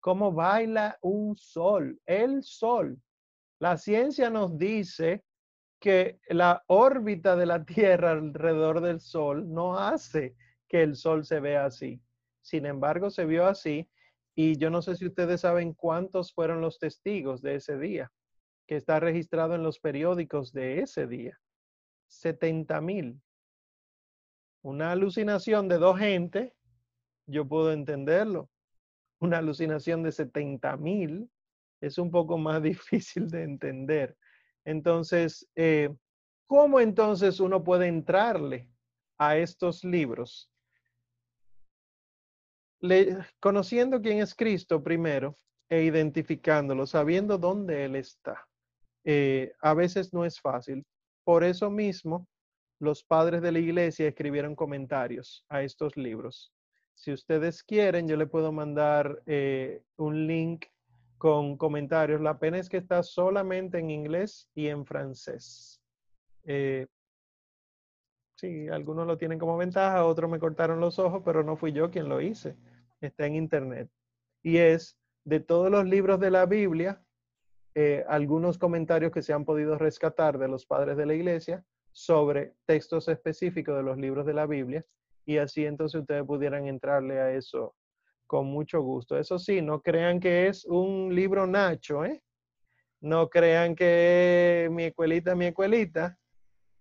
¿Cómo baila un sol? El sol. La ciencia nos dice que la órbita de la Tierra alrededor del Sol no hace que el Sol se vea así. Sin embargo, se vio así y yo no sé si ustedes saben cuántos fueron los testigos de ese día, que está registrado en los periódicos de ese día. 70 mil una alucinación de dos gente, yo puedo entenderlo. Una alucinación de 70 mil es un poco más difícil de entender. Entonces, eh, ¿cómo entonces uno puede entrarle a estos libros? conociendo quién es Cristo primero e identificándolo, sabiendo dónde Él está. Eh, a veces no es fácil. Por eso mismo, los padres de la iglesia escribieron comentarios a estos libros. Si ustedes quieren, yo le puedo mandar eh, un link con comentarios. La pena es que está solamente en inglés y en francés. Eh, sí, algunos lo tienen como ventaja, otros me cortaron los ojos, pero no fui yo quien lo hice. Está en internet. Y es de todos los libros de la Biblia, eh, algunos comentarios que se han podido rescatar de los padres de la iglesia sobre textos específicos de los libros de la Biblia y así entonces ustedes pudieran entrarle a eso con mucho gusto. Eso sí, no crean que es un libro Nacho, ¿eh? No crean que mi escuelita, mi escuelita.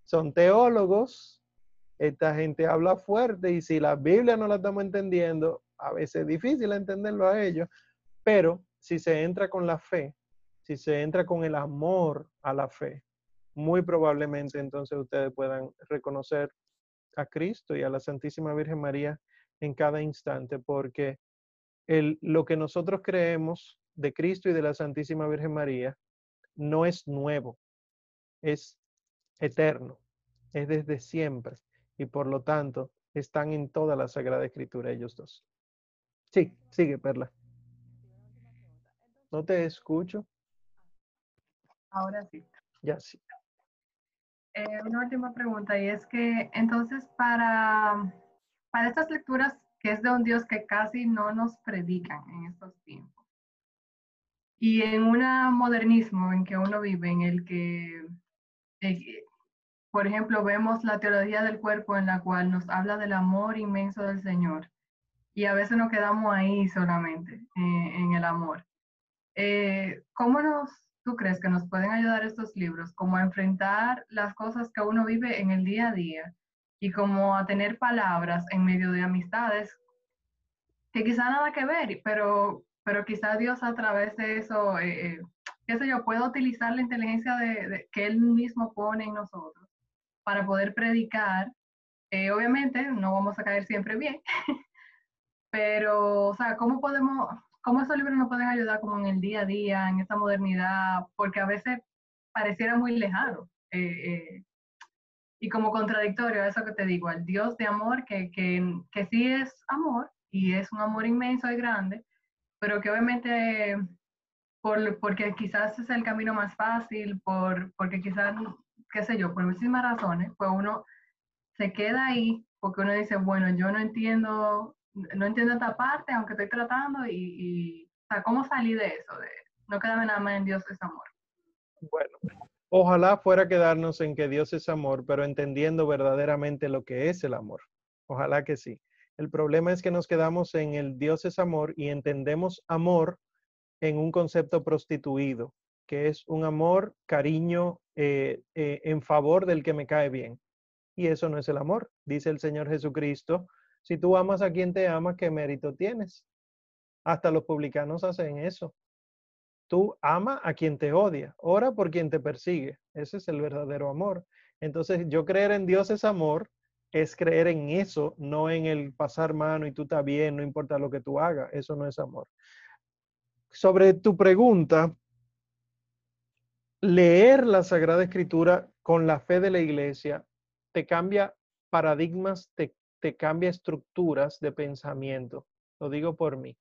Son teólogos. Esta gente habla fuerte y si la Biblia no la estamos entendiendo, a veces es difícil entenderlo a ellos, pero si se entra con la fe, si se entra con el amor a la fe, muy probablemente entonces ustedes puedan reconocer a Cristo y a la Santísima Virgen María en cada instante, porque el, lo que nosotros creemos de Cristo y de la Santísima Virgen María no es nuevo, es eterno, es desde siempre y por lo tanto están en toda la Sagrada Escritura ellos dos. Sí, sigue, Perla. No te escucho. Ahora sí. Ya sí. Eh, una última pregunta y es que entonces para, para estas lecturas que es de un Dios que casi no nos predican en estos tiempos y en un modernismo en que uno vive, en el que, eh, por ejemplo, vemos la teología del cuerpo en la cual nos habla del amor inmenso del Señor y a veces nos quedamos ahí solamente eh, en el amor. ¿Cómo nos tú crees que nos pueden ayudar estos libros como a enfrentar las cosas que uno vive en el día a día y como a tener palabras en medio de amistades que quizá nada que ver, pero, pero quizá Dios a través de eso, eh, eh, qué sé yo, pueda utilizar la inteligencia de, que Él mismo pone en nosotros para poder predicar. Eh, obviamente no vamos a caer siempre bien, pero, o sea, ¿cómo podemos, cómo esos libros nos pueden ayudar como en el día a día, en esta modernidad, porque a veces pareciera muy lejano eh, eh, y como contradictorio a eso que te digo, al Dios de amor que, que, que, sí es amor y es un amor inmenso y grande, pero que obviamente por, porque quizás es el camino más fácil, por, porque quizás, qué sé yo, por muchísimas razones, pues uno se queda ahí porque uno dice, bueno, yo no entiendo no entiendo esta parte, aunque estoy tratando, y, o sea, ¿cómo salí de eso? De no quedarme nada más en Dios es amor. Bueno, ojalá fuera quedarnos en que Dios es amor, pero entendiendo verdaderamente lo que es el amor. Ojalá que sí. El problema es que nos quedamos en el Dios es amor y entendemos amor en un concepto prostituido, que es un amor, cariño eh, eh, en favor del que me cae bien. Y eso no es el amor, dice el Señor Jesucristo. Si tú amas a quien te ama, ¿qué mérito tienes? Hasta los publicanos hacen eso. Tú ama a quien te odia, ora por quien te persigue. Ese es el verdadero amor. Entonces, yo creer en Dios es amor, es creer en eso, no en el pasar mano y tú estás bien, no importa lo que tú hagas. Eso no es amor. Sobre tu pregunta, leer la Sagrada Escritura con la fe de la iglesia te cambia paradigmas, te, te cambia estructuras de pensamiento. Lo digo por mí.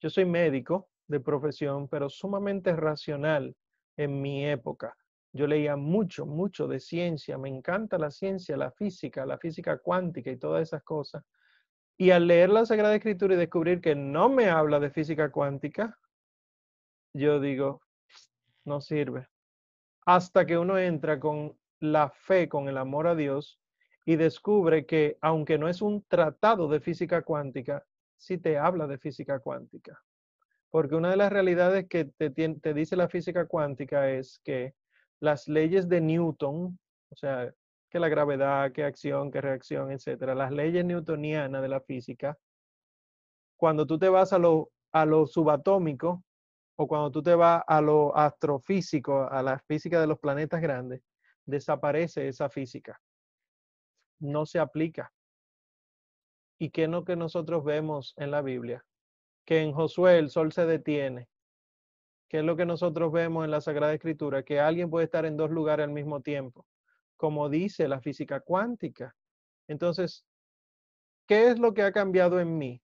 Yo soy médico de profesión, pero sumamente racional en mi época. Yo leía mucho, mucho de ciencia. Me encanta la ciencia, la física, la física cuántica y todas esas cosas. Y al leer la Sagrada Escritura y descubrir que no me habla de física cuántica, yo digo, no sirve. Hasta que uno entra con la fe, con el amor a Dios y descubre que aunque no es un tratado de física cuántica, sí te habla de física cuántica. Porque una de las realidades que te, te dice la física cuántica es que las leyes de Newton, o sea, que la gravedad, que acción, que reacción, etcétera, las leyes newtonianas de la física, cuando tú te vas a lo, a lo subatómico, o cuando tú te vas a lo astrofísico, a la física de los planetas grandes, desaparece esa física. No se aplica. ¿Y qué lo que nosotros vemos en la Biblia? Que en Josué el sol se detiene. ¿Qué es lo que nosotros vemos en la Sagrada Escritura? Que alguien puede estar en dos lugares al mismo tiempo, como dice la física cuántica. Entonces, ¿qué es lo que ha cambiado en mí?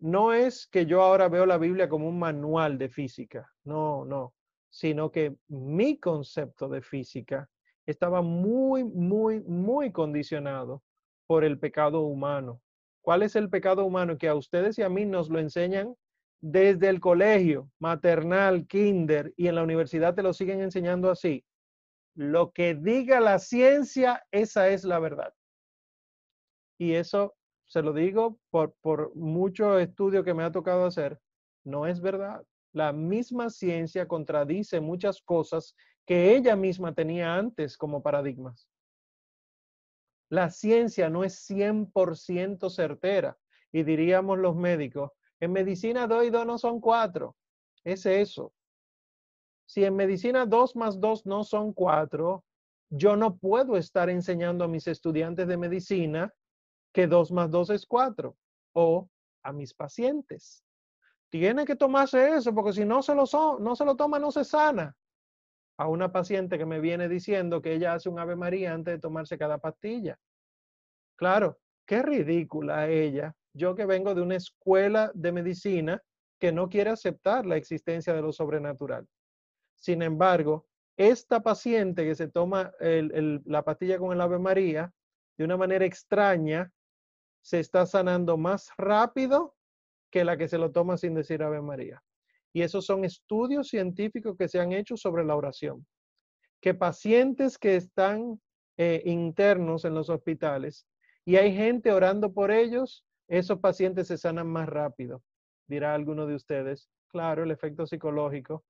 no es que yo ahora veo la Biblia como un manual de física, no, no, sino que mi concepto de física estaba muy, muy, muy condicionado por el pecado humano. ¿Cuál es el pecado humano? Que a ustedes y a mí nos lo enseñan desde el colegio, maternal, kinder, y en la universidad te lo siguen enseñando así. Lo que diga la ciencia, esa es la verdad. Y eso se lo digo por, por mucho estudio que me ha tocado hacer, no es verdad. La misma ciencia contradice muchas cosas que ella misma tenía antes como paradigmas. La ciencia no es 100% certera y diríamos los médicos, en medicina 2 y 2 no son 4. Es eso. Si en medicina 2 más 2 no son 4, yo no puedo estar enseñando a mis estudiantes de medicina que 2 más 2 es 4 o a mis pacientes. Tiene que tomarse eso porque si no se lo, no se lo toma no se sana. A una paciente que me viene diciendo que ella hace un Ave María antes de tomarse cada pastilla. Claro, qué ridícula ella. Yo que vengo de una escuela de medicina que no quiere aceptar la existencia de lo sobrenatural. Sin embargo, esta paciente que se toma la pastilla con el Ave María de una manera extraña, se está sanando más rápido que la que se lo toma sin decir Ave María. Y esos son estudios científicos que se han hecho sobre la oración. Que pacientes que están eh, internos en los hospitales y hay gente orando por ellos, esos pacientes se sanan más rápido. Dirá alguno de ustedes, claro, el efecto psicológico.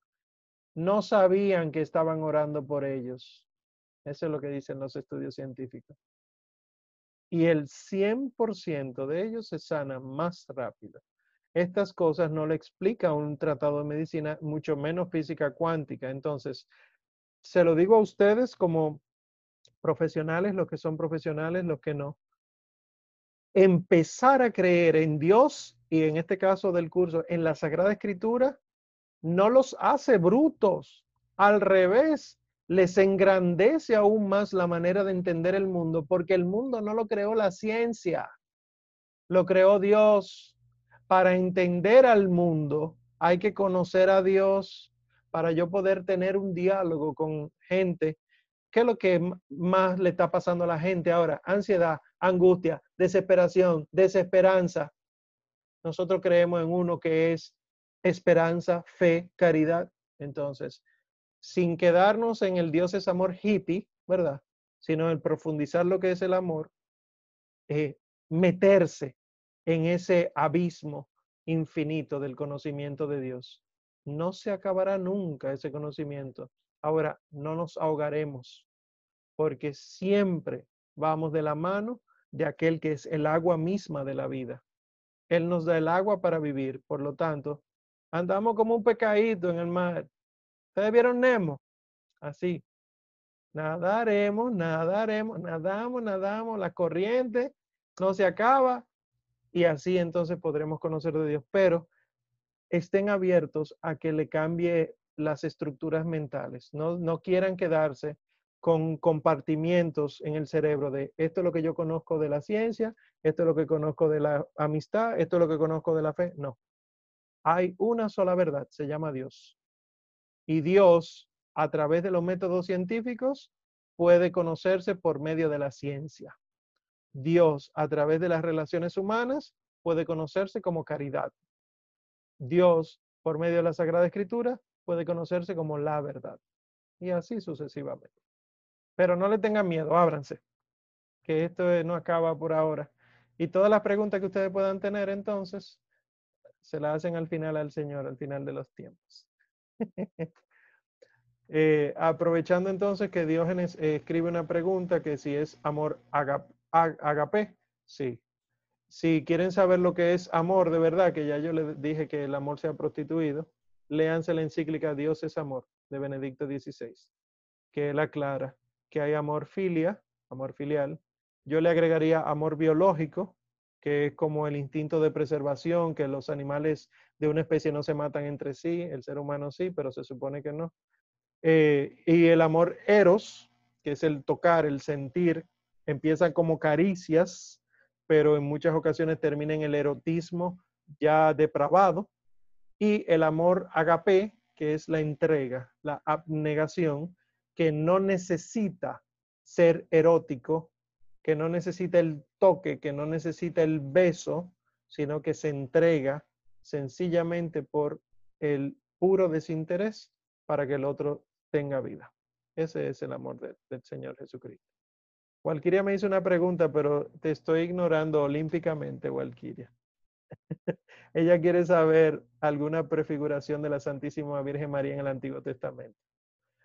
No sabían que estaban orando por ellos. Eso es lo que dicen los estudios científicos y el 100% de ellos se sana más rápido. Estas cosas no le explica un tratado de medicina, mucho menos física cuántica. Entonces, se lo digo a ustedes como profesionales, los que son profesionales, los que no. Empezar a creer en Dios y en este caso del curso, en la Sagrada Escritura, no los hace brutos. Al revés, les engrandece aún más la manera de entender el mundo, porque el mundo no lo creó la ciencia, lo creó Dios. Para entender al mundo hay que conocer a Dios para yo poder tener un diálogo con gente. ¿Qué es lo que más le está pasando a la gente ahora? Ansiedad, angustia, desesperación, desesperanza. Nosotros creemos en uno que es esperanza, fe, caridad. Entonces, sin quedarnos en el Dios es amor hippie, ¿verdad? Sino el profundizar lo que es el amor, eh, meterse en ese abismo infinito del conocimiento de Dios. No se acabará nunca ese conocimiento. Ahora, no nos ahogaremos, porque siempre vamos de la mano de aquel que es el agua misma de la vida. Él nos da el agua para vivir, por lo tanto, andamos como un pecadito en el mar. ¿Ustedes vieron Nemo? Así. Nadaremos, nadaremos, nadamos, nadamos, la corriente no se acaba y así entonces podremos conocer de Dios. Pero estén abiertos a que le cambie las estructuras mentales. No, no quieran quedarse con compartimientos en el cerebro de esto es lo que yo conozco de la ciencia, esto es lo que conozco de la amistad, esto es lo que conozco de la fe. No. Hay una sola verdad, se llama Dios. Y Dios, a través de los métodos científicos, puede conocerse por medio de la ciencia. Dios, a través de las relaciones humanas, puede conocerse como caridad. Dios, por medio de la Sagrada Escritura, puede conocerse como la verdad. Y así sucesivamente. Pero no le tengan miedo, ábranse, que esto no acaba por ahora. Y todas las preguntas que ustedes puedan tener, entonces, se las hacen al final al Señor, al final de los tiempos. Eh, aprovechando entonces que Diógenes eh, escribe una pregunta que si es amor agape, sí. Si quieren saber lo que es amor de verdad, que ya yo les dije que el amor se ha prostituido, léanse la encíclica Dios es amor de Benedicto XVI, que él aclara que hay amor filia, amor filial. Yo le agregaría amor biológico, que es como el instinto de preservación, que los animales de una especie no se matan entre sí, el ser humano sí, pero se supone que no. Eh, y el amor eros, que es el tocar, el sentir, empieza como caricias, pero en muchas ocasiones termina en el erotismo ya depravado. Y el amor agape, que es la entrega, la abnegación, que no necesita ser erótico, que no necesita el toque, que no necesita el beso, sino que se entrega sencillamente por el puro desinterés para que el otro tenga vida. Ese es el amor del Señor Jesucristo. Walquiria me hizo una pregunta, pero te estoy ignorando olímpicamente, Walquiria. Ella quiere saber alguna prefiguración de la Santísima Virgen María en el Antiguo Testamento.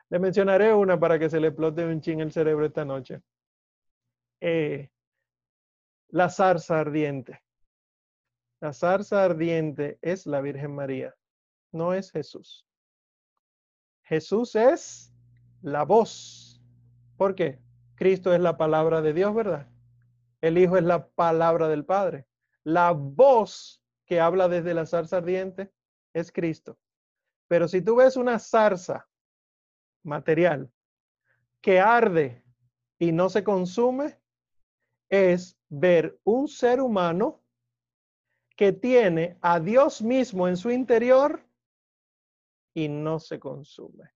Le mencionaré una para que se le explote un chin el cerebro esta noche. Eh, la zarza ardiente. La zarza ardiente es la Virgen María, no es Jesús. Jesús es la voz. ¿Por qué? Cristo es la palabra de Dios, ¿verdad? El Hijo es la palabra del Padre. La voz que habla desde la zarza ardiente es Cristo. Pero si tú ves una zarza material que arde y no se consume es ver un ser humano que tiene a Dios mismo en su interior y no se consume.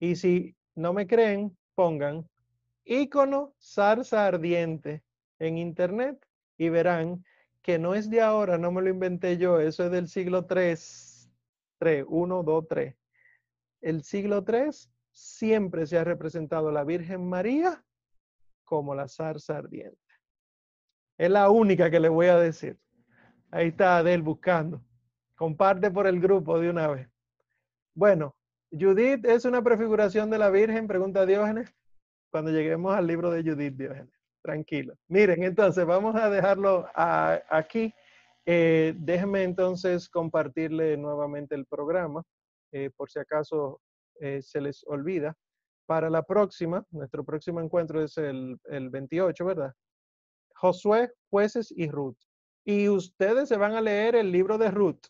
Y si no me creen, pongan icono zarza ardiente en internet y verán que no es de ahora, no me lo inventé yo, eso es del siglo 3, 3, 1, 2, 3 el siglo III siempre se ha representado la Virgen María como la zarza ardiente. Es la única que le voy a decir. Ahí está Adel buscando. Comparte por el grupo de una vez. Bueno, Judith es una prefiguración de la Virgen, pregunta Diógenes, cuando lleguemos al libro de Judith Diógenes. Tranquilo. Miren, entonces vamos a dejarlo aquí. Eh, déjenme entonces compartirle nuevamente el programa. Eh, por si acaso eh, se les olvida. Para la próxima, nuestro próximo encuentro es el, el 28, ¿verdad? Josué, jueces y Ruth. Y ustedes se van a leer el libro de Ruth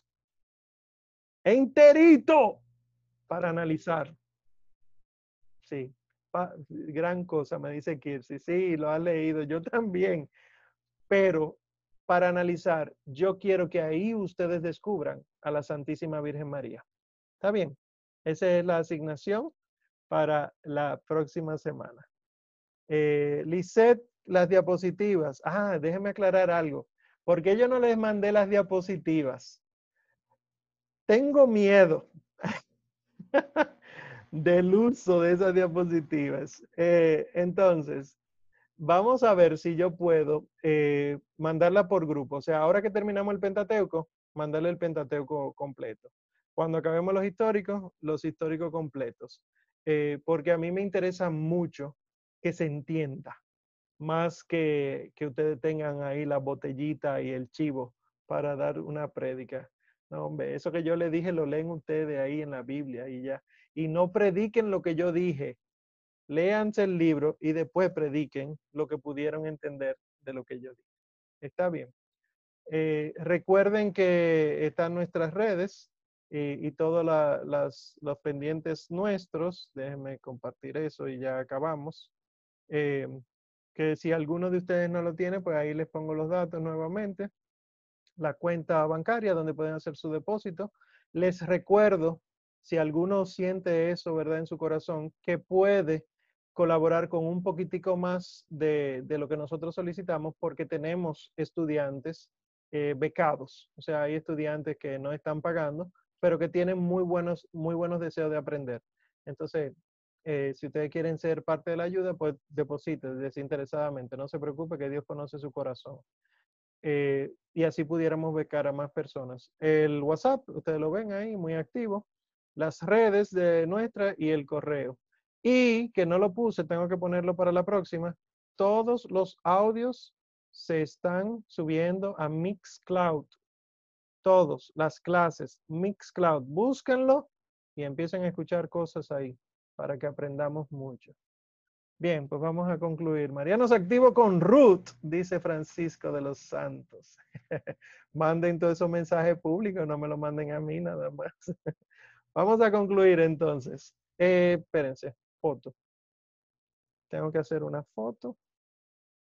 enterito para analizar. Sí, gran cosa, me dice Kirsi. Sí, lo ha leído, yo también. Pero para analizar, yo quiero que ahí ustedes descubran a la Santísima Virgen María. Está bien. Esa es la asignación para la próxima semana. Eh, las diapositivas. Ah, déjenme aclarar algo. ¿Por qué yo no les mandé las diapositivas? Tengo miedo del uso de esas diapositivas. Eh, entonces, vamos a ver si yo puedo eh, mandarla por grupo. O sea, ahora que terminamos el Pentateuco, mandarle el Pentateuco completo. Cuando acabemos los históricos, los históricos completos. Eh, porque a mí me interesa mucho que se entienda, más que que ustedes tengan ahí la botellita y el chivo para dar una prédica. No, hombre, eso que yo le dije lo leen ustedes ahí en la Biblia y ya. Y no prediquen lo que yo dije. Léanse el libro y después prediquen lo que pudieron entender de lo que yo dije. Está bien. Eh, recuerden que están nuestras redes y, todos los pendientes nuestros. Déjenme compartir eso y ya acabamos. Eh, que si alguno de ustedes no lo tiene, pues ahí les pongo los datos nuevamente la cuenta bancaria donde pueden hacer su depósito. Les recuerdo, si alguno siente eso, ¿verdad?, en su corazón, que puede colaborar con un poquitico más de, lo que nosotros solicitamos porque tenemos estudiantes eh, becados. O sea, hay estudiantes que no están pagando, pero que tienen muy buenos, muy buenos deseos de aprender. Entonces, eh, si ustedes quieren ser parte de la ayuda, pues depositen desinteresadamente. No se preocupe que Dios conoce su corazón. Eh, y así pudiéramos becar a más personas. El WhatsApp, ustedes lo ven ahí, muy activo. Las redes de nuestra y el correo. Y que no lo puse, tengo que ponerlo para la próxima. Todos los audios se están subiendo a Mixcloud. Todos, las clases, Mixcloud. Búsquenlo y empiecen a escuchar cosas ahí para que aprendamos mucho. Bien, pues vamos a concluir. Mariano se activo con Ruth, dice Francisco de los Santos. manden todos esos mensajes públicos, no me lo manden a mí nada más. vamos a concluir entonces. Eh, espérense, foto. Tengo que hacer una foto.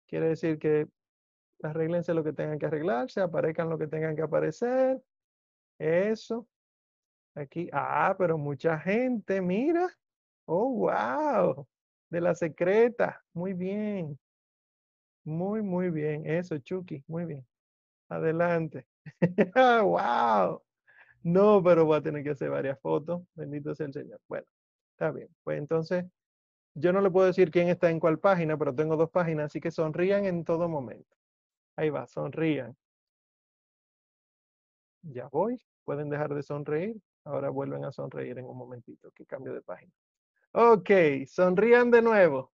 Quiere decir que arreglense lo que tengan que arreglarse, aparezcan lo que tengan que aparecer. Eso. Aquí. Ah, pero mucha gente, mira. Oh, wow de la secreta. Muy bien. Muy, muy bien. Eso, Chucky. Muy bien. Adelante. ¡Wow! No, pero voy a tener que hacer varias fotos. Bendito sea el Señor. Bueno, está bien. Pues entonces, yo no le puedo decir quién está en cuál página, pero tengo dos páginas, así que sonrían en todo momento. Ahí va, sonrían. Ya voy. Pueden dejar de sonreír. Ahora vuelven a sonreír en un momentito, que cambio de página. Ok, sonrían de nuevo.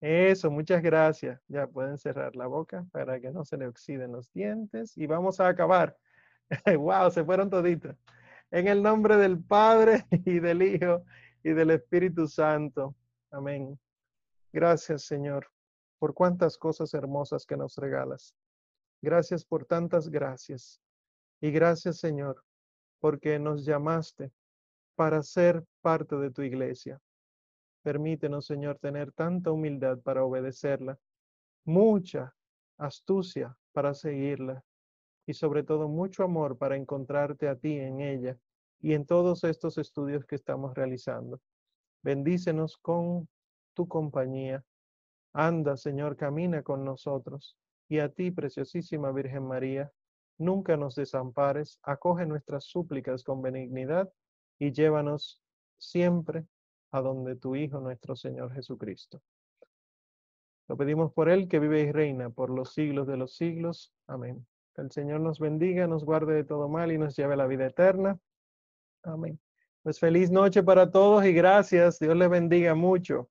Eso, muchas gracias. Ya pueden cerrar la boca para que no se le oxiden los dientes. Y vamos a acabar. wow, se fueron toditos. En el nombre del Padre y del Hijo y del Espíritu Santo. Amén. Gracias, Señor, por cuántas cosas hermosas que nos regalas. Gracias por tantas gracias. Y gracias, Señor, porque nos llamaste para ser parte de tu iglesia. Permítenos, Señor, tener tanta humildad para obedecerla, mucha astucia para seguirla y sobre todo mucho amor para encontrarte a ti en ella y en todos estos estudios que estamos realizando. Bendícenos con tu compañía. Anda, Señor, camina con nosotros. Y a ti, preciosísima Virgen María, nunca nos desampares, acoge nuestras súplicas con benignidad y llévanos siempre a donde tu Hijo nuestro Señor Jesucristo. Lo pedimos por Él que vive y reina por los siglos de los siglos. Amén. Que el Señor nos bendiga, nos guarde de todo mal y nos lleve a la vida eterna. Amén. Pues feliz noche para todos y gracias. Dios les bendiga mucho.